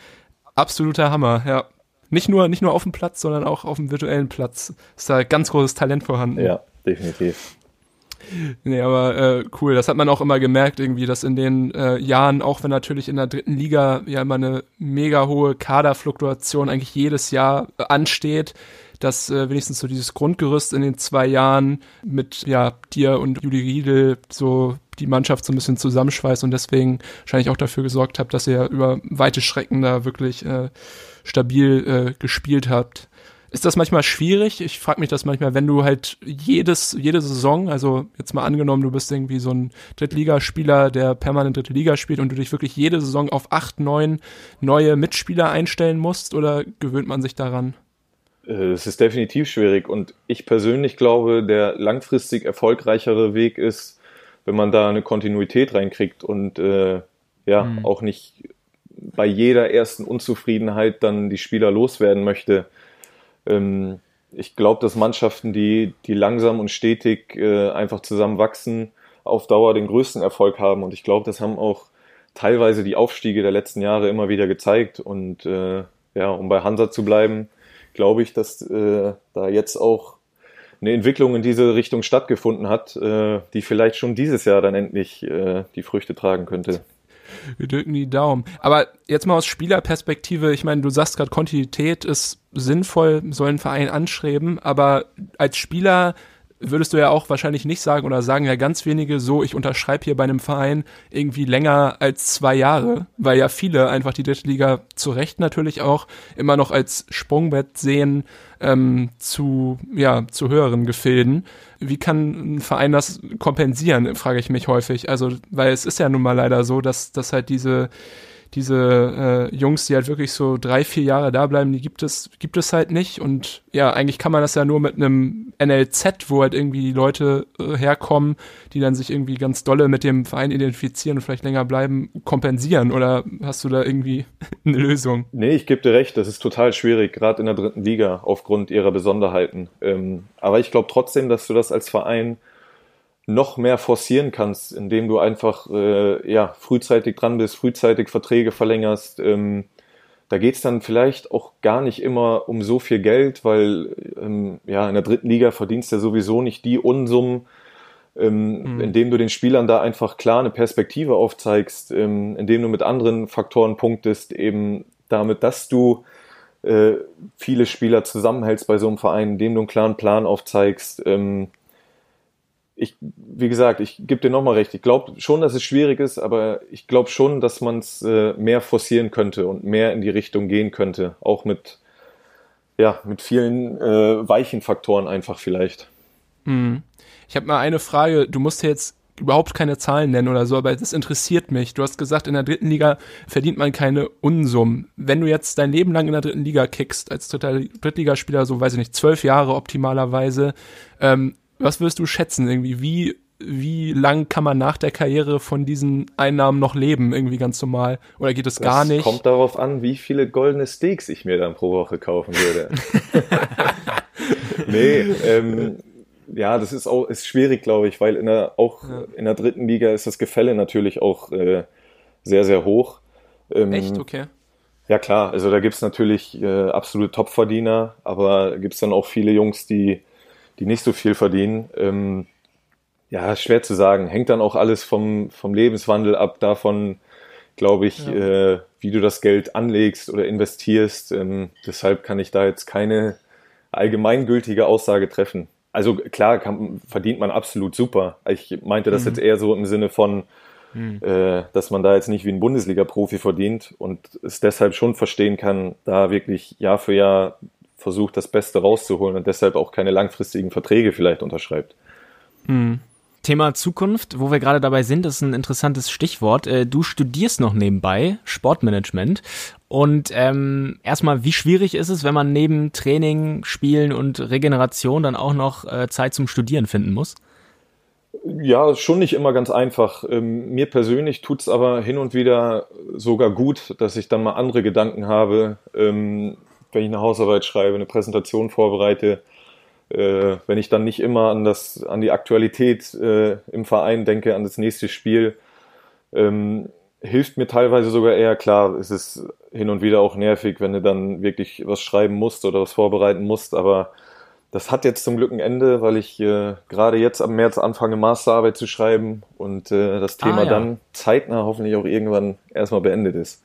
Absoluter Hammer, ja. Nicht nur, nicht nur auf dem Platz, sondern auch auf dem virtuellen Platz ist da ganz großes Talent vorhanden. Ja, definitiv. Nee, aber äh, cool. Das hat man auch immer gemerkt, irgendwie, dass in den äh, Jahren, auch wenn natürlich in der dritten Liga ja immer eine mega hohe Kaderfluktuation eigentlich jedes Jahr äh, ansteht, dass äh, wenigstens so dieses Grundgerüst in den zwei Jahren mit ja dir und Juli Riedel so die Mannschaft so ein bisschen zusammenschweißt und deswegen wahrscheinlich auch dafür gesorgt habt, dass ihr über weite Strecken da wirklich äh, stabil äh, gespielt habt. Ist das manchmal schwierig? Ich frage mich das manchmal, wenn du halt jedes, jede Saison, also jetzt mal angenommen, du bist irgendwie so ein Drittligaspieler, der permanent dritte Liga spielt und du dich wirklich jede Saison auf acht, neun neue Mitspieler einstellen musst oder gewöhnt man sich daran? Äh, es ist definitiv schwierig und ich persönlich glaube, der langfristig erfolgreichere Weg ist, wenn man da eine Kontinuität reinkriegt und äh, ja, mhm. auch nicht bei jeder ersten Unzufriedenheit dann die Spieler loswerden möchte. Ähm, ich glaube, dass Mannschaften, die, die langsam und stetig äh, einfach zusammen wachsen, auf Dauer den größten Erfolg haben. Und ich glaube, das haben auch teilweise die Aufstiege der letzten Jahre immer wieder gezeigt. Und äh, ja, um bei Hansa zu bleiben, glaube ich, dass äh, da jetzt auch eine Entwicklung in diese Richtung stattgefunden hat, äh, die vielleicht schon dieses Jahr dann endlich äh, die Früchte tragen könnte. Wir drücken die Daumen. Aber jetzt mal aus Spielerperspektive, ich meine, du sagst gerade, Kontinuität ist sinnvoll, soll ein Verein anschreiben, aber als Spieler würdest du ja auch wahrscheinlich nicht sagen oder sagen ja ganz wenige so, ich unterschreibe hier bei einem Verein irgendwie länger als zwei Jahre, weil ja viele einfach die dritte Liga zu Recht natürlich auch immer noch als Sprungbrett sehen ähm, zu, ja, zu höheren Gefilden. Wie kann ein Verein das kompensieren, frage ich mich häufig. Also, weil es ist ja nun mal leider so, dass, dass halt diese diese äh, Jungs, die halt wirklich so drei, vier Jahre da bleiben, die gibt es, gibt es halt nicht. Und ja, eigentlich kann man das ja nur mit einem NLZ, wo halt irgendwie die Leute äh, herkommen, die dann sich irgendwie ganz dolle mit dem Verein identifizieren und vielleicht länger bleiben, kompensieren. Oder hast du da irgendwie eine Lösung? Nee, ich gebe dir recht, das ist total schwierig, gerade in der dritten Liga, aufgrund ihrer Besonderheiten. Ähm, aber ich glaube trotzdem, dass du das als Verein noch mehr forcieren kannst, indem du einfach äh, ja, frühzeitig dran bist, frühzeitig Verträge verlängerst. Ähm, da geht's dann vielleicht auch gar nicht immer um so viel Geld, weil ähm, ja, in der dritten Liga verdienst du ja sowieso nicht die Unsummen, ähm, mhm. indem du den Spielern da einfach klar eine Perspektive aufzeigst, ähm, indem du mit anderen Faktoren punktest, eben damit, dass du äh, viele Spieler zusammenhältst bei so einem Verein, indem du einen klaren Plan aufzeigst. Ich, wie gesagt, ich gebe dir nochmal recht. Ich glaube schon, dass es schwierig ist, aber ich glaube schon, dass man es äh, mehr forcieren könnte und mehr in die Richtung gehen könnte. Auch mit, ja, mit vielen äh, weichen Faktoren einfach vielleicht. Hm. Ich habe mal eine Frage. Du musst jetzt überhaupt keine Zahlen nennen oder so, aber das interessiert mich. Du hast gesagt, in der dritten Liga verdient man keine Unsummen. Wenn du jetzt dein Leben lang in der dritten Liga kickst, als Drittligaspieler, so weiß ich nicht, zwölf Jahre optimalerweise, ähm, was würdest du schätzen? Irgendwie, wie, wie lang kann man nach der Karriere von diesen Einnahmen noch leben? Irgendwie ganz normal? Oder geht es das gar nicht? Kommt darauf an, wie viele goldene Steaks ich mir dann pro Woche kaufen würde. nee, ähm, ja, das ist auch ist schwierig, glaube ich, weil in der, auch ja. in der dritten Liga ist das Gefälle natürlich auch äh, sehr, sehr hoch. Ähm, Echt? Okay. Ja klar, also da gibt's natürlich äh, absolute Topverdiener, aber gibt's dann auch viele Jungs, die die nicht so viel verdienen. Ähm, ja, schwer zu sagen. Hängt dann auch alles vom, vom Lebenswandel ab, davon, glaube ich, ja. äh, wie du das Geld anlegst oder investierst. Ähm, deshalb kann ich da jetzt keine allgemeingültige Aussage treffen. Also klar kann, verdient man absolut super. Ich meinte das mhm. jetzt eher so im Sinne von, mhm. äh, dass man da jetzt nicht wie ein Bundesliga-Profi verdient und es deshalb schon verstehen kann, da wirklich Jahr für Jahr versucht, das Beste rauszuholen und deshalb auch keine langfristigen Verträge vielleicht unterschreibt. Hm. Thema Zukunft, wo wir gerade dabei sind, ist ein interessantes Stichwort. Äh, du studierst noch nebenbei Sportmanagement. Und ähm, erstmal, wie schwierig ist es, wenn man neben Training, Spielen und Regeneration dann auch noch äh, Zeit zum Studieren finden muss? Ja, schon nicht immer ganz einfach. Ähm, mir persönlich tut's aber hin und wieder sogar gut, dass ich dann mal andere Gedanken habe, ähm, wenn ich eine Hausarbeit schreibe, eine Präsentation vorbereite, äh, wenn ich dann nicht immer an das, an die Aktualität äh, im Verein denke, an das nächste Spiel, ähm, hilft mir teilweise sogar eher klar. Es ist hin und wieder auch nervig, wenn du dann wirklich was schreiben musst oder was vorbereiten musst, aber das hat jetzt zum Glück ein Ende, weil ich äh, gerade jetzt am März anfange, Masterarbeit zu schreiben und äh, das Thema ah, ja. dann zeitnah hoffentlich auch irgendwann erstmal beendet ist.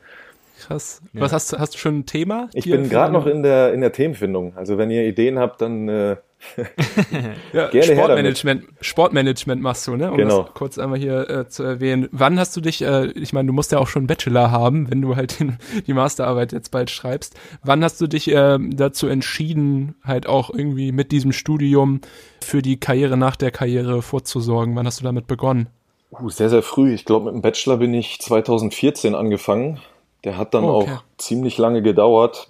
Krass. Ja. Was hast du, hast du schon ein Thema? Ich bin gerade noch in der, in der Themenfindung. Also wenn ihr Ideen habt, dann äh, ja, Gerne Sportmanagement, Sportmanagement machst du, ne? Um genau. das kurz einmal hier äh, zu erwähnen. Wann hast du dich, äh, ich meine, du musst ja auch schon Bachelor haben, wenn du halt den, die Masterarbeit jetzt bald schreibst. Wann hast du dich äh, dazu entschieden, halt auch irgendwie mit diesem Studium für die Karriere nach der Karriere vorzusorgen? Wann hast du damit begonnen? Uh, sehr, sehr früh. Ich glaube, mit dem Bachelor bin ich 2014 angefangen. Der hat dann oh, okay. auch ziemlich lange gedauert.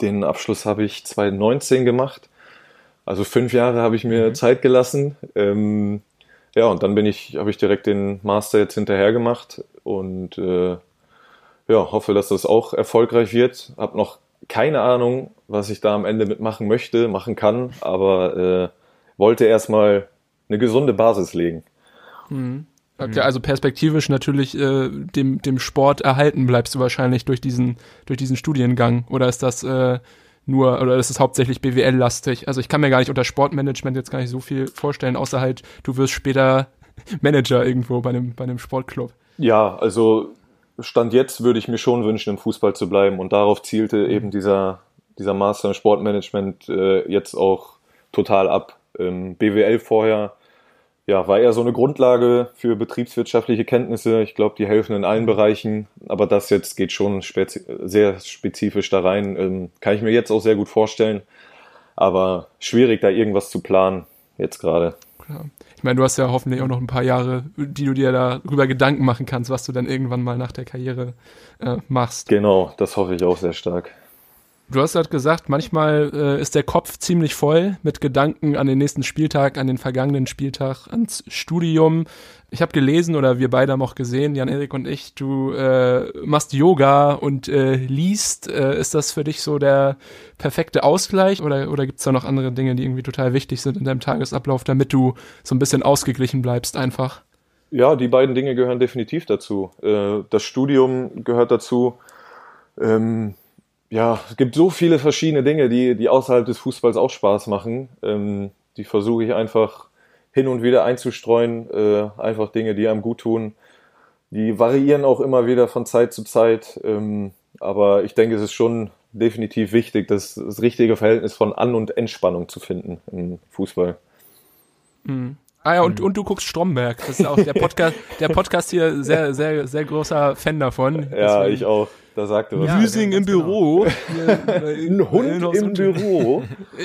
Den Abschluss habe ich 2019 gemacht. Also fünf Jahre habe ich mir mhm. Zeit gelassen. Ähm, ja, und dann bin ich, habe ich direkt den Master jetzt hinterher gemacht und äh, ja, hoffe, dass das auch erfolgreich wird. Hab noch keine Ahnung, was ich da am Ende mitmachen möchte, machen kann, aber äh, wollte erstmal eine gesunde Basis legen. Mhm. Okay, also perspektivisch natürlich äh, dem, dem Sport erhalten bleibst du wahrscheinlich durch diesen, durch diesen Studiengang. Oder ist das äh, nur, oder ist hauptsächlich BWL-lastig. Also ich kann mir gar nicht unter Sportmanagement jetzt gar nicht so viel vorstellen, außer halt, du wirst später Manager irgendwo bei einem, bei einem Sportclub. Ja, also Stand jetzt würde ich mir schon wünschen, im Fußball zu bleiben und darauf zielte eben dieser, dieser Master im Sportmanagement äh, jetzt auch total ab. Ähm, BWL vorher ja, war eher so eine Grundlage für betriebswirtschaftliche Kenntnisse. Ich glaube, die helfen in allen Bereichen, aber das jetzt geht schon spezi sehr spezifisch da rein. Ähm, kann ich mir jetzt auch sehr gut vorstellen, aber schwierig, da irgendwas zu planen, jetzt gerade. Klar. Ich meine, du hast ja hoffentlich auch noch ein paar Jahre, die du dir darüber Gedanken machen kannst, was du dann irgendwann mal nach der Karriere äh, machst. Genau, das hoffe ich auch sehr stark. Du hast gerade gesagt, manchmal äh, ist der Kopf ziemlich voll mit Gedanken an den nächsten Spieltag, an den vergangenen Spieltag, ans Studium. Ich habe gelesen oder wir beide haben auch gesehen, Jan-Erik und ich, du äh, machst Yoga und äh, liest. Äh, ist das für dich so der perfekte Ausgleich oder, oder gibt es da noch andere Dinge, die irgendwie total wichtig sind in deinem Tagesablauf, damit du so ein bisschen ausgeglichen bleibst einfach? Ja, die beiden Dinge gehören definitiv dazu. Äh, das Studium gehört dazu. Ähm, ja, es gibt so viele verschiedene Dinge, die, die außerhalb des Fußballs auch Spaß machen. Ähm, die versuche ich einfach hin und wieder einzustreuen. Äh, einfach Dinge, die einem gut tun. Die variieren auch immer wieder von Zeit zu Zeit. Ähm, aber ich denke, es ist schon definitiv wichtig, das, das richtige Verhältnis von An- und Entspannung zu finden im Fußball. Mhm. Ah ja, und, und du guckst Stromberg. Das ist auch der Podcast, der Podcast hier sehr, sehr, sehr großer Fan davon. Ja, Deswegen. ich auch. Da sagte was. Ja, Lüsing im genau. Büro. Ein Hund im Büro.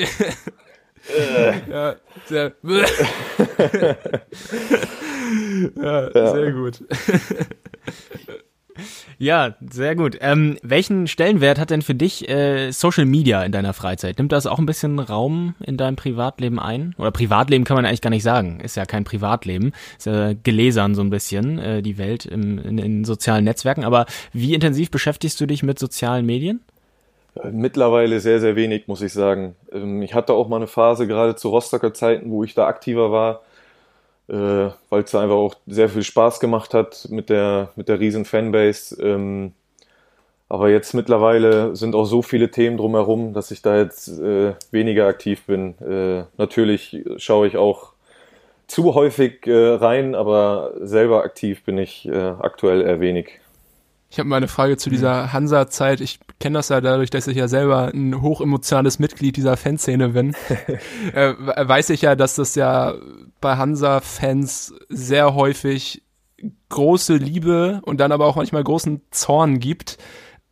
ja, sehr, ja, ja, sehr gut. Ja, sehr gut. Ähm, welchen Stellenwert hat denn für dich äh, Social Media in deiner Freizeit? Nimmt das auch ein bisschen Raum in deinem Privatleben ein? Oder Privatleben kann man eigentlich gar nicht sagen. Ist ja kein Privatleben. Ist ja geläsern so ein bisschen, äh, die Welt im, in, in sozialen Netzwerken. Aber wie intensiv beschäftigst du dich mit sozialen Medien? Äh, mittlerweile sehr, sehr wenig, muss ich sagen. Ähm, ich hatte auch mal eine Phase, gerade zu Rostocker Zeiten, wo ich da aktiver war äh, weil es einfach auch sehr viel Spaß gemacht hat mit der, mit der riesen Fanbase. Ähm, aber jetzt mittlerweile sind auch so viele Themen drumherum, dass ich da jetzt äh, weniger aktiv bin. Äh, natürlich schaue ich auch zu häufig äh, rein, aber selber aktiv bin ich äh, aktuell eher wenig. Ich habe mal eine Frage zu dieser Hansa-Zeit. Ich kenne das ja dadurch, dass ich ja selber ein hochemotionales Mitglied dieser Fanszene bin. äh, weiß ich ja, dass das ja bei Hansa-Fans sehr häufig große Liebe und dann aber auch manchmal großen Zorn gibt.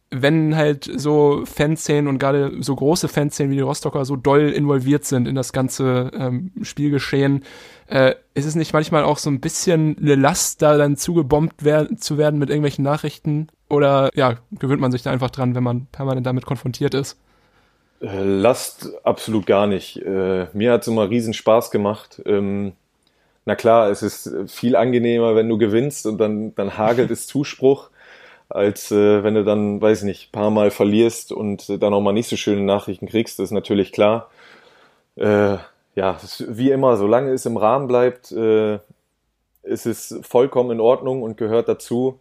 wenn halt so Fanszenen und gerade so große Fanszenen wie die Rostocker so doll involviert sind in das ganze ähm, Spielgeschehen, äh, ist es nicht manchmal auch so ein bisschen eine Last, da dann zugebombt werden, zu werden mit irgendwelchen Nachrichten? Oder ja, gewöhnt man sich da einfach dran, wenn man permanent damit konfrontiert ist? Äh, Last absolut gar nicht. Äh, mir hat es immer riesen Spaß gemacht. Ähm, na klar, es ist viel angenehmer, wenn du gewinnst und dann, dann hagelt es Zuspruch, als äh, wenn du dann, weiß ich nicht, paar Mal verlierst und dann auch mal nicht so schöne Nachrichten kriegst, das ist natürlich klar. Äh, ja, wie immer, solange es im Rahmen bleibt, äh, ist es vollkommen in Ordnung und gehört dazu.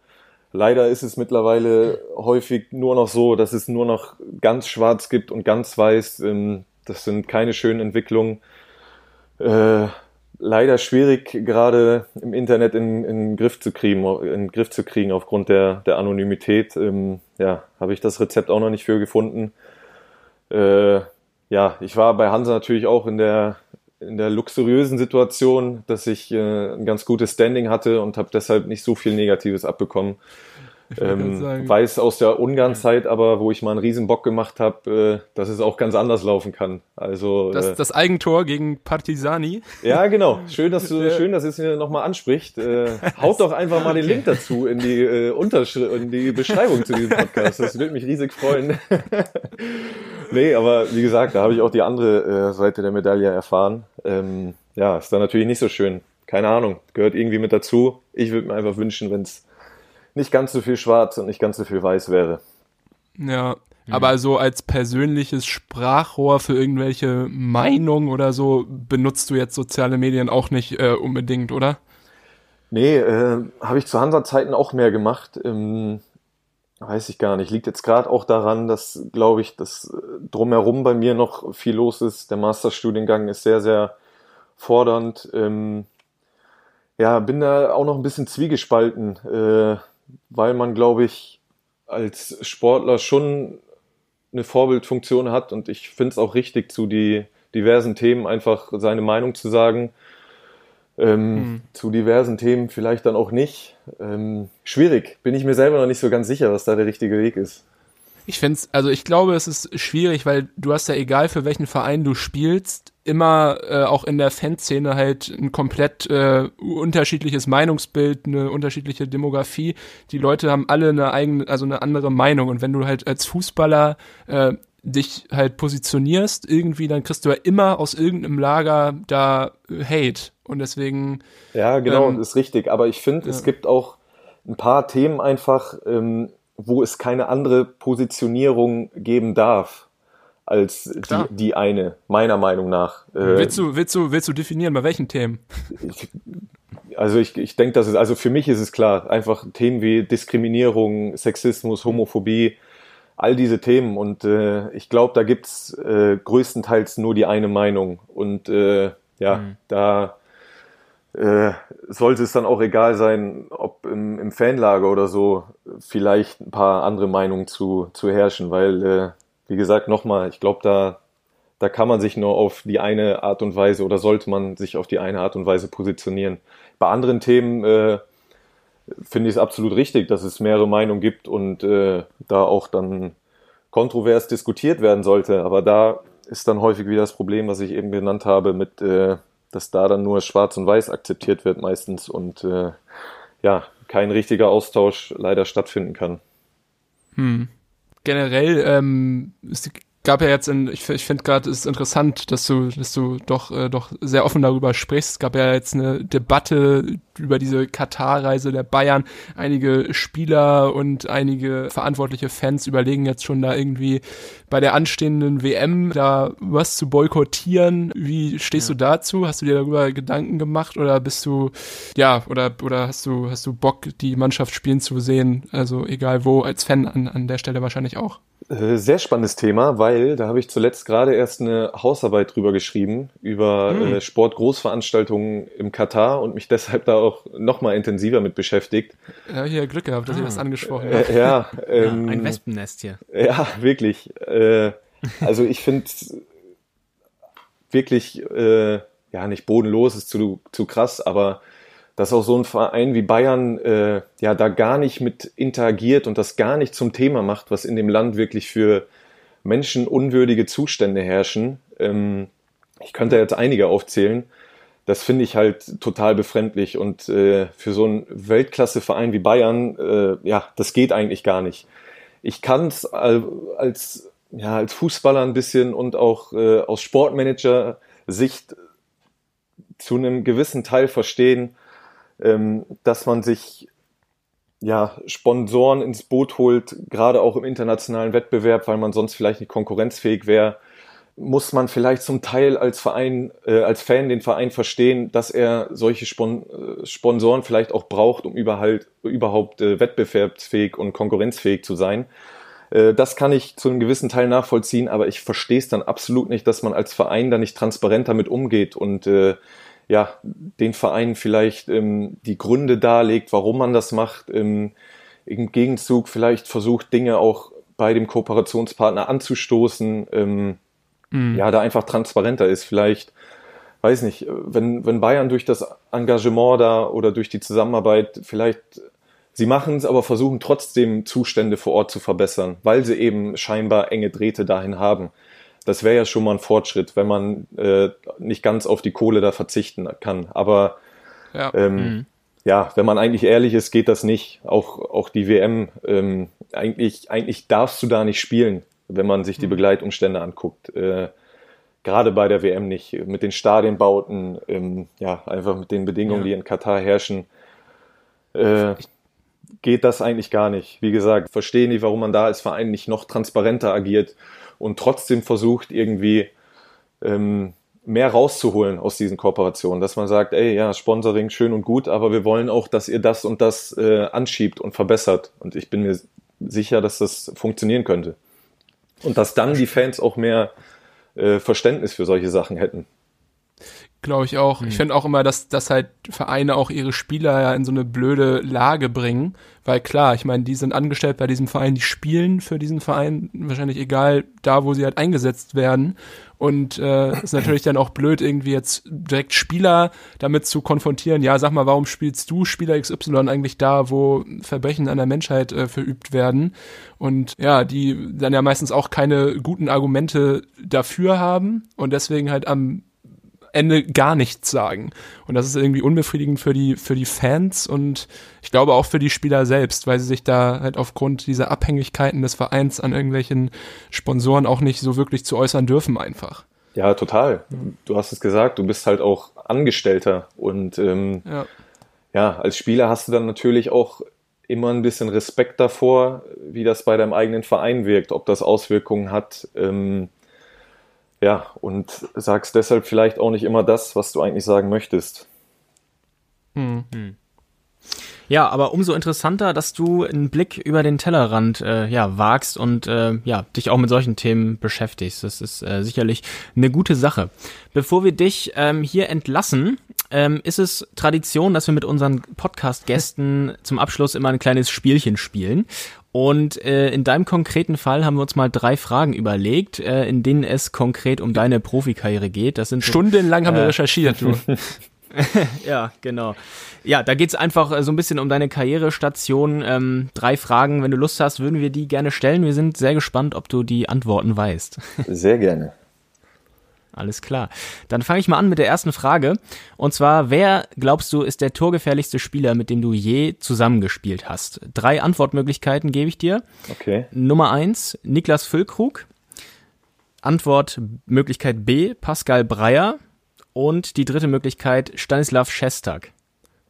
Leider ist es mittlerweile häufig nur noch so, dass es nur noch ganz schwarz gibt und ganz weiß. Ähm, das sind keine schönen Entwicklungen. Äh, leider schwierig, gerade im Internet in, in, Griff zu kriegen, in Griff zu kriegen aufgrund der, der Anonymität. Ähm, ja, habe ich das Rezept auch noch nicht für gefunden. Äh, ja, ich war bei Hansa natürlich auch in der in der luxuriösen Situation, dass ich äh, ein ganz gutes Standing hatte und habe deshalb nicht so viel Negatives abbekommen. Ähm, weiß aus der Ungarn-Zeit aber, wo ich mal einen riesen Bock gemacht habe, äh, dass es auch ganz anders laufen kann. Also das, äh, das Eigentor gegen Partisani. Ja, genau. Schön, dass du schön, dass es mir nochmal anspricht. Äh, haut doch einfach mal den Link dazu in die äh, Unterschrift, in die Beschreibung zu diesem Podcast. Das würde mich riesig freuen. nee, aber wie gesagt, da habe ich auch die andere äh, Seite der Medaille erfahren. Ähm, ja, ist dann natürlich nicht so schön. Keine Ahnung, gehört irgendwie mit dazu. Ich würde mir einfach wünschen, wenn es nicht ganz so viel schwarz und nicht ganz so viel weiß wäre. Ja, mhm. aber so als persönliches Sprachrohr für irgendwelche Meinungen oder so benutzt du jetzt soziale Medien auch nicht äh, unbedingt, oder? Nee, äh, habe ich zu Hansa-Zeiten auch mehr gemacht. Ähm, weiß ich gar nicht. Liegt jetzt gerade auch daran, dass, glaube ich, das drumherum bei mir noch viel los ist. Der Masterstudiengang ist sehr, sehr fordernd. Ähm, ja, bin da auch noch ein bisschen zwiegespalten. Äh, weil man, glaube ich, als Sportler schon eine Vorbildfunktion hat und ich finde es auch richtig, zu die diversen Themen einfach seine Meinung zu sagen. Ähm, mhm. Zu diversen Themen vielleicht dann auch nicht. Ähm, schwierig, bin ich mir selber noch nicht so ganz sicher, was da der richtige Weg ist. Ich finde es, also ich glaube, es ist schwierig, weil du hast ja egal für welchen Verein du spielst, immer äh, auch in der Fanszene halt ein komplett äh, unterschiedliches Meinungsbild, eine unterschiedliche Demografie. Die Leute haben alle eine eigene, also eine andere Meinung. Und wenn du halt als Fußballer äh, dich halt positionierst irgendwie, dann kriegst du ja immer aus irgendeinem Lager da Hate. Und deswegen. Ja, genau, ähm, ist richtig. Aber ich finde, ja. es gibt auch ein paar Themen einfach, ähm, wo es keine andere Positionierung geben darf als die, die, eine, meiner Meinung nach. Äh, willst, du, willst, du, willst du definieren, bei welchen Themen? Ich, also ich, ich denke, dass es, also für mich ist es klar, einfach Themen wie Diskriminierung, Sexismus, Homophobie, all diese Themen. Und äh, ich glaube, da gibt's äh, größtenteils nur die eine Meinung. Und äh, ja, mhm. da äh, sollte es dann auch egal sein, ob im, im Fanlager oder so vielleicht ein paar andere Meinungen zu, zu herrschen, weil, äh, wie gesagt, nochmal, ich glaube, da, da kann man sich nur auf die eine Art und Weise oder sollte man sich auf die eine Art und Weise positionieren. Bei anderen Themen äh, finde ich es absolut richtig, dass es mehrere Meinungen gibt und äh, da auch dann kontrovers diskutiert werden sollte. Aber da ist dann häufig wieder das Problem, was ich eben genannt habe, mit äh, dass da dann nur Schwarz und Weiß akzeptiert wird meistens und äh, ja, kein richtiger Austausch leider stattfinden kann. Hm. Generell ähm, ist die gab ja jetzt in, ich, ich finde gerade ist interessant, dass du, dass du doch, äh, doch sehr offen darüber sprichst. Es gab ja jetzt eine Debatte über diese Katar-Reise der Bayern. Einige Spieler und einige verantwortliche Fans überlegen jetzt schon da irgendwie bei der anstehenden WM da was zu boykottieren. Wie stehst ja. du dazu? Hast du dir darüber Gedanken gemacht oder bist du, ja, oder, oder hast du, hast du Bock, die Mannschaft spielen zu sehen? Also egal wo, als Fan an, an der Stelle wahrscheinlich auch. Äh, sehr spannendes Thema, weil da habe ich zuletzt gerade erst eine Hausarbeit drüber geschrieben, über mhm. äh, Sportgroßveranstaltungen im Katar und mich deshalb da auch nochmal intensiver mit beschäftigt. Ja, hier Glück gehabt, dass ah. ich das angesprochen habe. Äh, ja, ähm, ja, ein Wespennest hier. Ja, wirklich. Äh, also ich finde wirklich, äh, ja, nicht bodenlos, ist zu, zu krass, aber dass auch so ein Verein wie Bayern äh, ja da gar nicht mit interagiert und das gar nicht zum Thema macht, was in dem Land wirklich für menschenunwürdige Zustände herrschen. Ähm, ich könnte jetzt einige aufzählen. Das finde ich halt total befremdlich und äh, für so einen Weltklasse-Verein wie Bayern, äh, ja, das geht eigentlich gar nicht. Ich kann es als ja als Fußballer ein bisschen und auch äh, aus Sportmanager-Sicht zu einem gewissen Teil verstehen, ähm, dass man sich ja, Sponsoren ins Boot holt, gerade auch im internationalen Wettbewerb, weil man sonst vielleicht nicht konkurrenzfähig wäre, muss man vielleicht zum Teil als Verein, äh, als Fan den Verein verstehen, dass er solche Spon äh, Sponsoren vielleicht auch braucht, um überhaupt, überhaupt äh, wettbewerbsfähig und konkurrenzfähig zu sein. Äh, das kann ich zu einem gewissen Teil nachvollziehen, aber ich verstehe es dann absolut nicht, dass man als Verein da nicht transparent damit umgeht und äh, ja, den Verein vielleicht ähm, die Gründe darlegt, warum man das macht. Ähm, Im Gegenzug vielleicht versucht, Dinge auch bei dem Kooperationspartner anzustoßen. Ähm, mhm. Ja, da einfach transparenter ist. Vielleicht, weiß nicht, wenn, wenn Bayern durch das Engagement da oder durch die Zusammenarbeit vielleicht Sie machen es, aber versuchen trotzdem Zustände vor Ort zu verbessern, weil sie eben scheinbar enge Drähte dahin haben das wäre ja schon mal ein Fortschritt, wenn man äh, nicht ganz auf die Kohle da verzichten kann. Aber ja. Ähm, mhm. ja, wenn man eigentlich ehrlich ist, geht das nicht. Auch, auch die WM, ähm, eigentlich, eigentlich darfst du da nicht spielen, wenn man sich die mhm. Begleitumstände anguckt. Äh, Gerade bei der WM nicht. Mit den Stadienbauten, ähm, ja, einfach mit den Bedingungen, ja. die in Katar herrschen, äh, geht das eigentlich gar nicht. Wie gesagt, verstehe nicht, warum man da als Verein nicht noch transparenter agiert und trotzdem versucht, irgendwie ähm, mehr rauszuholen aus diesen Kooperationen, dass man sagt, ey, ja, Sponsoring schön und gut, aber wir wollen auch, dass ihr das und das äh, anschiebt und verbessert. Und ich bin mir sicher, dass das funktionieren könnte. Und dass dann die Fans auch mehr äh, Verständnis für solche Sachen hätten. Glaube ich auch. Mhm. Ich finde auch immer, dass, dass halt Vereine auch ihre Spieler ja in so eine blöde Lage bringen. Weil klar, ich meine, die sind angestellt bei diesem Verein, die spielen für diesen Verein, wahrscheinlich egal da, wo sie halt eingesetzt werden. Und äh, ist natürlich dann auch blöd, irgendwie jetzt direkt Spieler damit zu konfrontieren. Ja, sag mal, warum spielst du Spieler XY eigentlich da, wo Verbrechen an der Menschheit äh, verübt werden? Und ja, die dann ja meistens auch keine guten Argumente dafür haben und deswegen halt am Ende gar nichts sagen. Und das ist irgendwie unbefriedigend für die, für die Fans und ich glaube auch für die Spieler selbst, weil sie sich da halt aufgrund dieser Abhängigkeiten des Vereins an irgendwelchen Sponsoren auch nicht so wirklich zu äußern dürfen einfach. Ja, total. Du hast es gesagt, du bist halt auch Angestellter und ähm, ja. ja, als Spieler hast du dann natürlich auch immer ein bisschen Respekt davor, wie das bei deinem eigenen Verein wirkt, ob das Auswirkungen hat. Ähm, ja, und sagst deshalb vielleicht auch nicht immer das, was du eigentlich sagen möchtest. Hm. Hm. Ja, aber umso interessanter, dass du einen Blick über den Tellerrand äh, ja, wagst und äh, ja, dich auch mit solchen Themen beschäftigst. Das ist äh, sicherlich eine gute Sache. Bevor wir dich ähm, hier entlassen, ähm, ist es Tradition, dass wir mit unseren Podcast-Gästen zum Abschluss immer ein kleines Spielchen spielen. Und äh, in deinem konkreten Fall haben wir uns mal drei Fragen überlegt, äh, in denen es konkret um deine Profikarriere geht. Das sind so, stundenlang haben wir äh, recherchiert. Du. ja, genau. Ja, da geht's einfach äh, so ein bisschen um deine Karrierestation. Ähm, drei Fragen, wenn du Lust hast, würden wir die gerne stellen. Wir sind sehr gespannt, ob du die Antworten weißt. Sehr gerne. Alles klar. Dann fange ich mal an mit der ersten Frage. Und zwar, wer glaubst du ist der torgefährlichste Spieler, mit dem du je zusammengespielt hast? Drei Antwortmöglichkeiten gebe ich dir. Okay. Nummer eins, Niklas Füllkrug. Antwort Möglichkeit B, Pascal Breyer. Und die dritte Möglichkeit, Stanislav Šestak.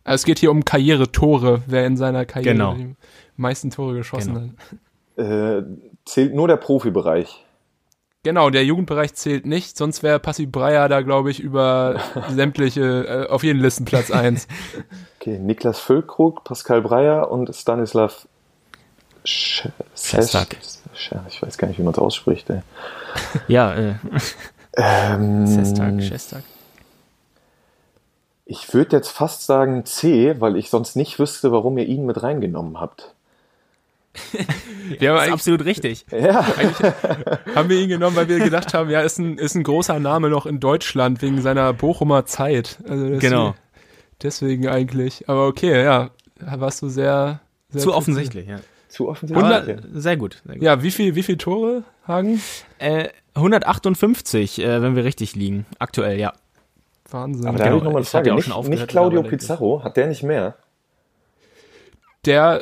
Also es geht hier um Karriere-Tore, wer in seiner Karriere genau. die meisten Tore geschossen genau. hat. Äh, zählt nur der Profibereich. Genau, der Jugendbereich zählt nicht, sonst wäre Passi Breyer da, glaube ich, über sämtliche, äh, auf jeden Listenplatz eins. Okay, Niklas Füllkrug, Pascal Breyer und Stanislav Schestak. Ich weiß gar nicht, wie man es ausspricht. Ey. Ja, äh. ähm, Sestak, Schestak. Ich würde jetzt fast sagen C, weil ich sonst nicht wüsste, warum ihr ihn mit reingenommen habt. ja, das ist absolut richtig. Ja. Haben wir ihn genommen, weil wir gedacht haben, ja, ist ein, ist ein großer Name noch in Deutschland wegen seiner Bochumer Zeit. Also genau. deswegen eigentlich. Aber okay, ja, warst du sehr, sehr Zu offensichtlich, ja. Zu offensichtlich. Sehr gut. Sehr gut. Ja, wie viel, wie viel Tore, Hagen? Äh, 158, äh, wenn wir richtig liegen. Aktuell, ja. Wahnsinn. Aber da habe ich Genau, nochmal eine Frage. ja auch Nicht, schon aufgehört, nicht Claudio Pizarro, hat der nicht mehr? Der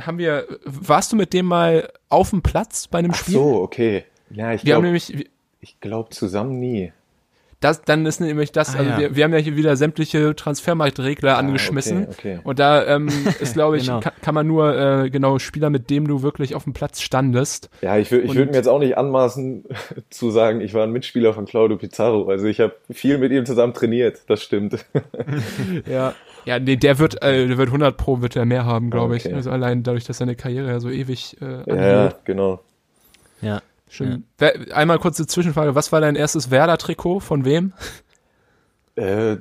haben wir, warst du mit dem mal auf dem Platz bei einem Ach Spiel? so, okay. Ja, ich Wir haben glaube nämlich, ich glaub zusammen nie. das, dann ist nämlich das, Ah, also ja. wir, wir haben ja hier wieder sämtliche Transfermarktregler angeschmissen. Ah, okay, okay. Und da ähm, ist, glaube ich, Genau. kann, kann man nur äh, genau Spieler, mit dem du wirklich auf dem Platz standest. Ja, ich, ich würde mir jetzt auch nicht anmaßen zu sagen, ich war ein Mitspieler von Claudio Pizarro. Also ich habe viel mit ihm zusammen trainiert, das stimmt. Ja. Ja, nee, der wird, äh, der wird 100 pro wird er mehr haben, glaube ich. Okay. Also allein dadurch, dass seine Karriere ja so ewig äh, Ja, ja, genau. Ja. Schön. Wer- Einmal kurze Zwischenfrage. Was war dein erstes Werder-Trikot? Von wem? Äh,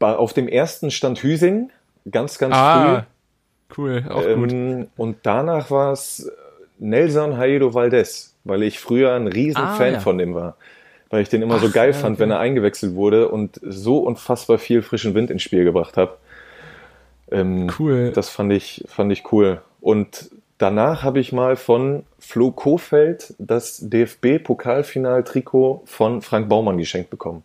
auf dem ersten stand Hüsing, ganz, ganz Ah, cool. Auch früh. gut. Ähm, und danach war es Nelson Haido Valdez, weil ich früher ein riesen Ah, Fan ja. von dem war. Weil ich den immer so geil fand, wenn er eingewechselt wurde und so unfassbar viel frischen Wind ins Spiel gebracht hat. Ähm, Cool. Das fand ich, fand ich cool. Und danach habe ich mal von Flo Kofeld das DFB-Pokalfinal-Trikot von Frank Baumann geschenkt bekommen.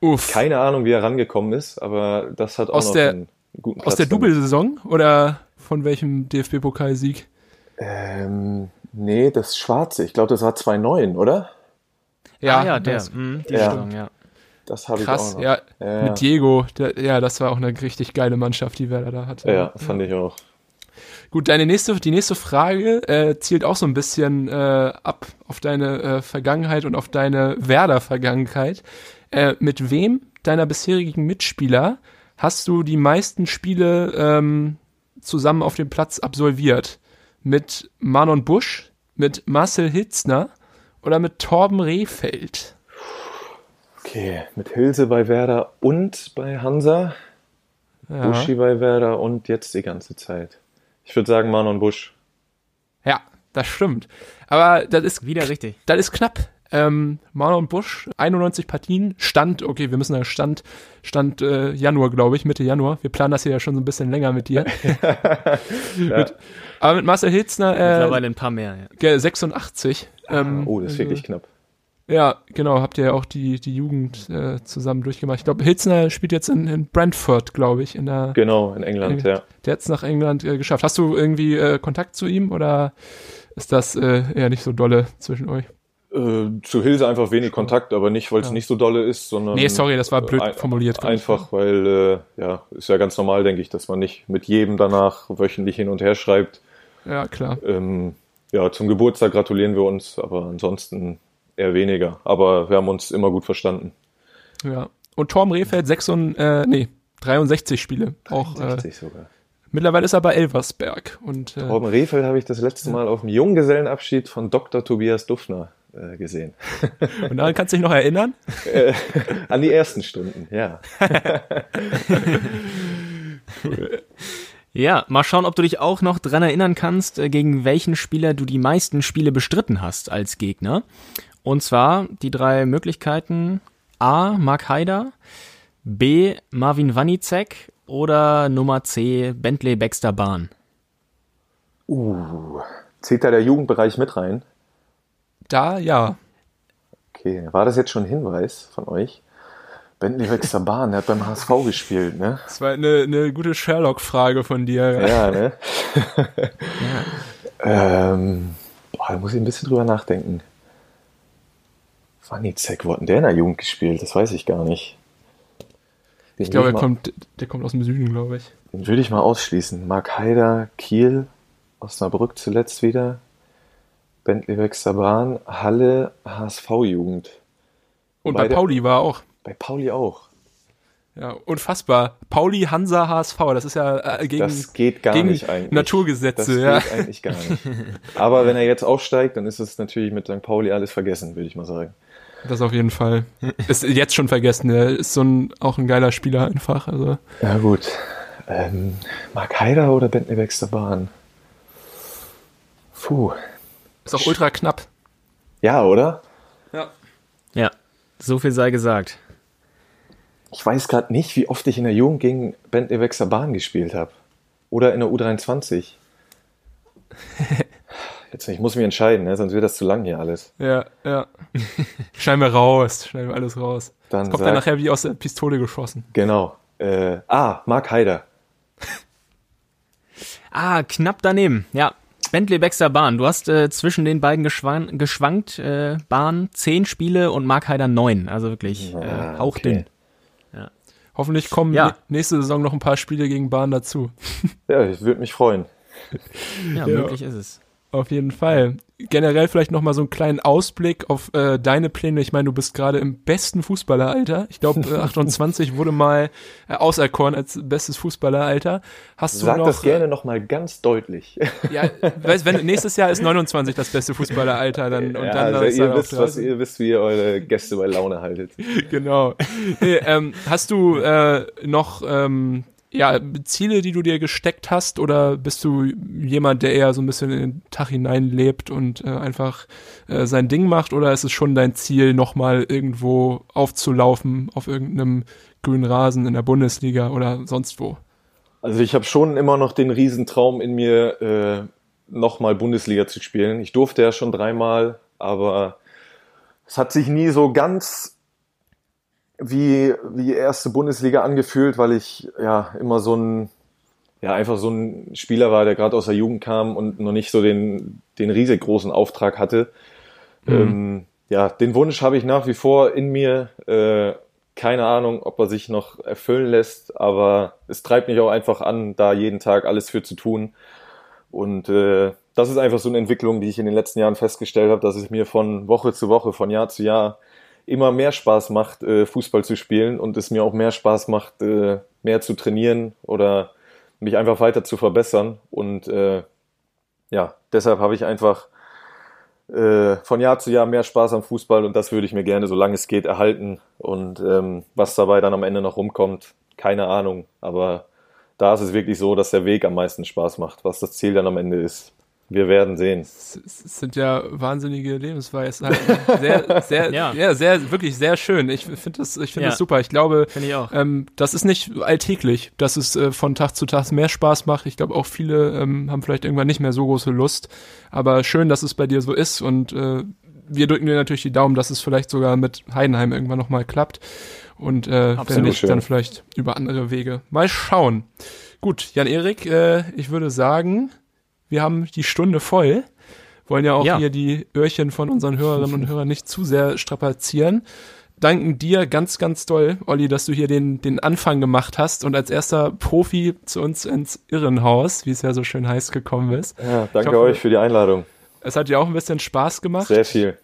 Uff. Keine Ahnung, wie er rangekommen ist, aber das hat auch Aus noch der- einen guten Aus Platz der damit. Double-Saison oder von welchem DFB-Pokalsieg? Ähm, nee, das Schwarze. Ich glaube, das war 2,9, oder? Ja, ah, ja, der. das- Mhm, die Ja. Saison, ja. Das habe ich Krass, auch noch. ja, Ja. Mit Diego, der, ja, das war auch eine richtig geile Mannschaft, die Werder da hatte. Ja, fand ich auch. Gut, deine nächste, die nächste Frage äh, zielt auch so ein bisschen äh, ab auf deine äh, Vergangenheit und auf deine Werder-Vergangenheit. Äh, mit wem deiner bisherigen Mitspieler hast du die meisten Spiele ähm, zusammen auf dem Platz absolviert? Mit Manon Busch, mit Marcel Hitzner oder mit Torben Rehfeld? Okay, mit Hilse bei Werder und bei Hansa, Ja, Buschi bei Werder und jetzt die ganze Zeit. Ich würde sagen Manon Busch. ja das stimmt. Aber das ist Wieder richtig. Das ist knapp. Ähm, Marlon Busch, 91 Partien, Stand, okay, wir müssen da Stand, Stand äh, Januar, glaube ich, Mitte Januar. Wir planen das hier ja schon so ein bisschen länger mit dir. mit, aber mit Marcel Hitzner, äh, Mittlerweile ein paar mehr, ja. ge- 86. Ähm, Oh, das ist wirklich knapp. Ja, genau, habt ihr ja auch die, die Jugend äh, zusammen durchgemacht. Ich glaube, Hitzner spielt jetzt in, in Brentford, glaube ich, in der, Genau, in England, ja. der hat es nach England äh, geschafft. Hast du irgendwie äh, Kontakt zu ihm oder ist das äh, eher nicht so dolle zwischen euch? Äh, zu Hilse einfach wenig Kontakt, aber nicht, weil es Ja. nicht so dolle ist, sondern. Nee, sorry, das war blöd ein- formuliert. Einfach, weil, äh, ja, ist ja ganz normal, denke ich, dass man nicht mit jedem danach wöchentlich hin und her schreibt. Ja, klar. Ähm, ja, zum Geburtstag gratulieren wir uns, aber ansonsten eher weniger. Aber wir haben uns immer gut verstanden. Ja. Und Torm Rehfeld 6 und, äh, nee, 63 Spiele. Auch, äh, 60 sogar. mittlerweile ist er bei Elversberg. Und äh, Torben Rehfeld habe ich das letzte Mal auf dem Junggesellenabschied von Dr. Tobias Duffner äh, gesehen. und daran kannst du dich noch erinnern? An die ersten Stunden, ja. Ja, mal schauen, ob du dich auch noch dran erinnern kannst, äh, gegen welchen Spieler du die meisten Spiele bestritten hast als Gegner. Und zwar die drei Möglichkeiten A. Mark Haider, B. Marvin Wanicek oder Nummer C. Bentley Baxter Bahn. Uh, zählt da der Jugendbereich mit rein? Da, ja. Okay, war das jetzt schon ein Hinweis von euch? Bentley Wexter Bahn, der hat beim HSV gespielt, ne? Das war eine, eine gute Sherlock-Frage von dir. Ja, ne? ähm, boah, da muss ich ein bisschen drüber nachdenken. Wanicek, wo hat denn der in der Jugend gespielt? Das weiß ich gar nicht. Den Ich glaube, er mal- kommt, der kommt aus dem Süden, glaube ich. Den würde ich mal ausschließen. Mark Haider, Kiel, Osnabrück zuletzt wieder. Bentley Wexter Bahn, Halle, HSV-Jugend. Und Wobei bei Pauli war er auch. Bei Pauli auch. Ja, unfassbar. Pauli, Hansa, HSV, das ist ja äh, gegen, Das geht gar gegen nicht eigentlich. Naturgesetze, das ja. geht eigentlich gar nicht. Aber wenn er jetzt aufsteigt, dann ist es natürlich mit St. Pauli alles vergessen, würde ich mal sagen. Das auf jeden Fall. Ist jetzt schon vergessen. Der ist so ein, auch ein geiler Spieler einfach. Also, Ja gut. Ähm, Mark Haider oder Bentley Wexter Bahn? Puh. ist auch ultra knapp. Ja, oder? Ja, so viel sei gesagt. Ich weiß gerade nicht, wie oft ich in der Jugend gegen Bentley Wexer Bahn gespielt habe. Oder in der U23. Jetzt, ich muss mich entscheiden, ne? sonst wird das zu lang hier alles. Ja, ja. schneiden wir raus, schneiden wir alles raus. Dann das kommt sag- dann nachher wie aus der Pistole geschossen. Genau. Äh, ah, Mark Haider. Ah, knapp daneben. Ja. Bentley Baxter Bahn. Du hast äh, zwischen den beiden geschwan geschwankt. Äh, Bahn zehn Spiele und Mark Heider neun. Also wirklich äh, Ah, hauchdünn. Hoffentlich kommen Ja. nächste Saison noch ein paar Spiele gegen Bahn dazu. Ja, ich würde mich freuen. Ja, Ja. möglich ist es. Auf jeden Fall. Generell vielleicht noch mal so einen kleinen Ausblick auf äh, deine Pläne. Ich meine, du bist gerade im besten Fußballeralter. Ich glaube, äh, 28 wurde mal äh, auserkoren als bestes Fußballeralter. Hast du Sag noch? das gerne nochmal ganz deutlich. Äh, ja, weißt, wenn nächstes Jahr ist 29 das beste Fußballeralter, dann und ja, dann also ihr wisst, was, 30. ihr wisst, wie ihr eure Gäste bei Laune haltet. genau. Nee, ähm, hast du äh, noch ähm, ja, Ziele, die du dir gesteckt hast, oder bist du jemand, der eher so ein bisschen in den Tag hineinlebt und äh, einfach äh, sein Ding macht, oder ist es schon dein Ziel, nochmal irgendwo aufzulaufen auf irgendeinem grünen Rasen in der Bundesliga oder sonst wo? Also ich habe schon immer noch den Riesentraum in mir, äh, nochmal Bundesliga zu spielen. Ich durfte ja schon dreimal, aber es hat sich nie so ganz wie, wie erste Bundesliga angefühlt, weil ich ja immer so ein, ja, einfach so ein Spieler war, der gerade aus der Jugend kam und noch nicht so den, den riesig großen Auftrag hatte. Ähm, ja, den Wunsch habe ich nach wie vor in mir. Äh, keine Ahnung, ob er sich noch erfüllen lässt, aber es treibt mich auch einfach an, da jeden Tag alles für zu tun. Und äh, das ist einfach so eine Entwicklung, die ich in den letzten Jahren festgestellt habe, dass es mir von Woche zu Woche, von Jahr zu Jahr immer mehr Spaß macht, äh, Fußball zu spielen und es mir auch mehr Spaß macht, äh, mehr zu trainieren oder mich einfach weiter zu verbessern. Und äh, ja, deshalb habe ich einfach von Jahr zu Jahr mehr Spaß am Fußball und das würde ich mir gerne, solange es geht, erhalten. Und ähm, was dabei dann am Ende noch rumkommt, keine Ahnung. Aber da ist es wirklich so, dass der Weg am meisten Spaß macht. Was das Ziel dann am Ende ist, wir werden sehen. Es, sind ja wahnsinnige Lebensweisheiten. Sehr, sehr, ja. Ja. sehr, wirklich sehr schön. Ich finde das, ich finde Ja. das super. Ich glaube, ich auch. ähm, das ist nicht alltäglich, dass es äh, von Tag zu Tag mehr Spaß macht. Ich glaube, auch viele ähm, haben vielleicht irgendwann nicht mehr so große Lust. Aber schön, dass es bei dir so ist und äh, wir drücken dir natürlich die Daumen, dass es vielleicht sogar mit Heidenheim irgendwann nochmal klappt. Und äh, wenn nicht, schön. dann vielleicht über andere Wege. Mal schauen. Gut, Jan-Erik, äh, ich würde sagen, wir haben die Stunde voll. Wollen ja auch Ja. hier die Öhrchen von unseren Hörerinnen und Hörern nicht zu sehr strapazieren. Danken dir ganz, ganz doll, Olli, dass du hier den, den Anfang gemacht hast und als erster Profi zu uns ins Irrenhaus, wie es ja so schön heiß gekommen ist. Ja, danke hoffe- euch für die Einladung. Es hat dir auch ein bisschen Spaß gemacht. Sehr viel.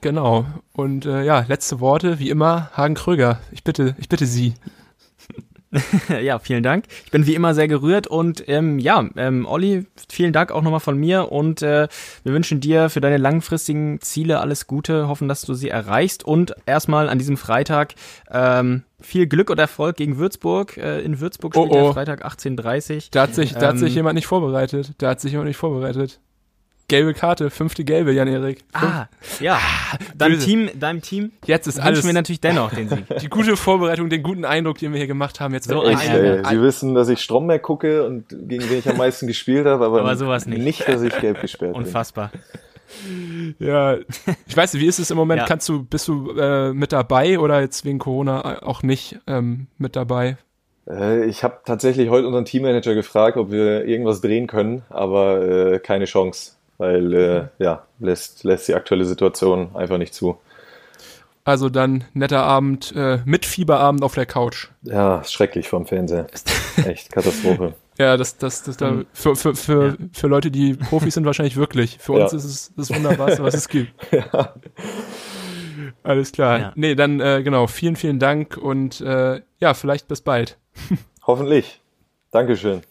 Genau. Und äh, ja, letzte Worte, wie immer, Hagen Kröger. Ich bitte, ich bitte Sie. ja, vielen Dank. Ich bin wie immer sehr gerührt und ähm, ja, ähm, Olli, vielen Dank auch nochmal von mir und äh, wir wünschen dir für deine langfristigen Ziele alles Gute, hoffen, dass du sie erreichst und erstmal an diesem Freitag ähm, viel Glück und Erfolg gegen Würzburg. Äh, in Würzburg spielt Oh, oh. der Freitag 18.30 Da hat sich, da hat Ähm, sich jemand nicht vorbereitet. Da hat sich jemand nicht vorbereitet. Gelbe Karte, fünfte gelbe, Jan-Erik. Ah, ja. Deinem Böse. Team, deinem Team Jetzt ist wünschen alles wir natürlich dennoch den Sieg. die gute Vorbereitung, den guten Eindruck, den wir hier gemacht haben. Jetzt So wird ein ein- Sie wissen, dass ich Stromberg gucke und gegen wen ich am meisten gespielt habe, aber, Aber sowas nicht. nicht, dass ich gelb gesperrt Unfassbar. Ja, ich weiß nicht, wie ist es im Moment? Ja. Kannst du, bist du äh, mit dabei oder jetzt wegen Corona auch nicht ähm, mit dabei? bin. Äh, ich habe tatsächlich heute unseren Teammanager gefragt, ob wir irgendwas drehen können, aber äh, keine Chance, weil äh, ja, lässt, lässt die aktuelle Situation einfach nicht zu. Also dann netter Abend, äh, mit Fieberabend auf der Couch. Ja, ist schrecklich vom Fernseher. Echt Katastrophe. Ja, das, das, das da, für, für, für, für Leute, die Profis sind, wahrscheinlich wirklich. Für uns Ja. ist es das Wunderbarste, was es gibt. ja. Alles klar. Ja. Nee, dann äh, genau, vielen, vielen Dank und äh, ja, vielleicht bis bald. Hoffentlich. Dankeschön.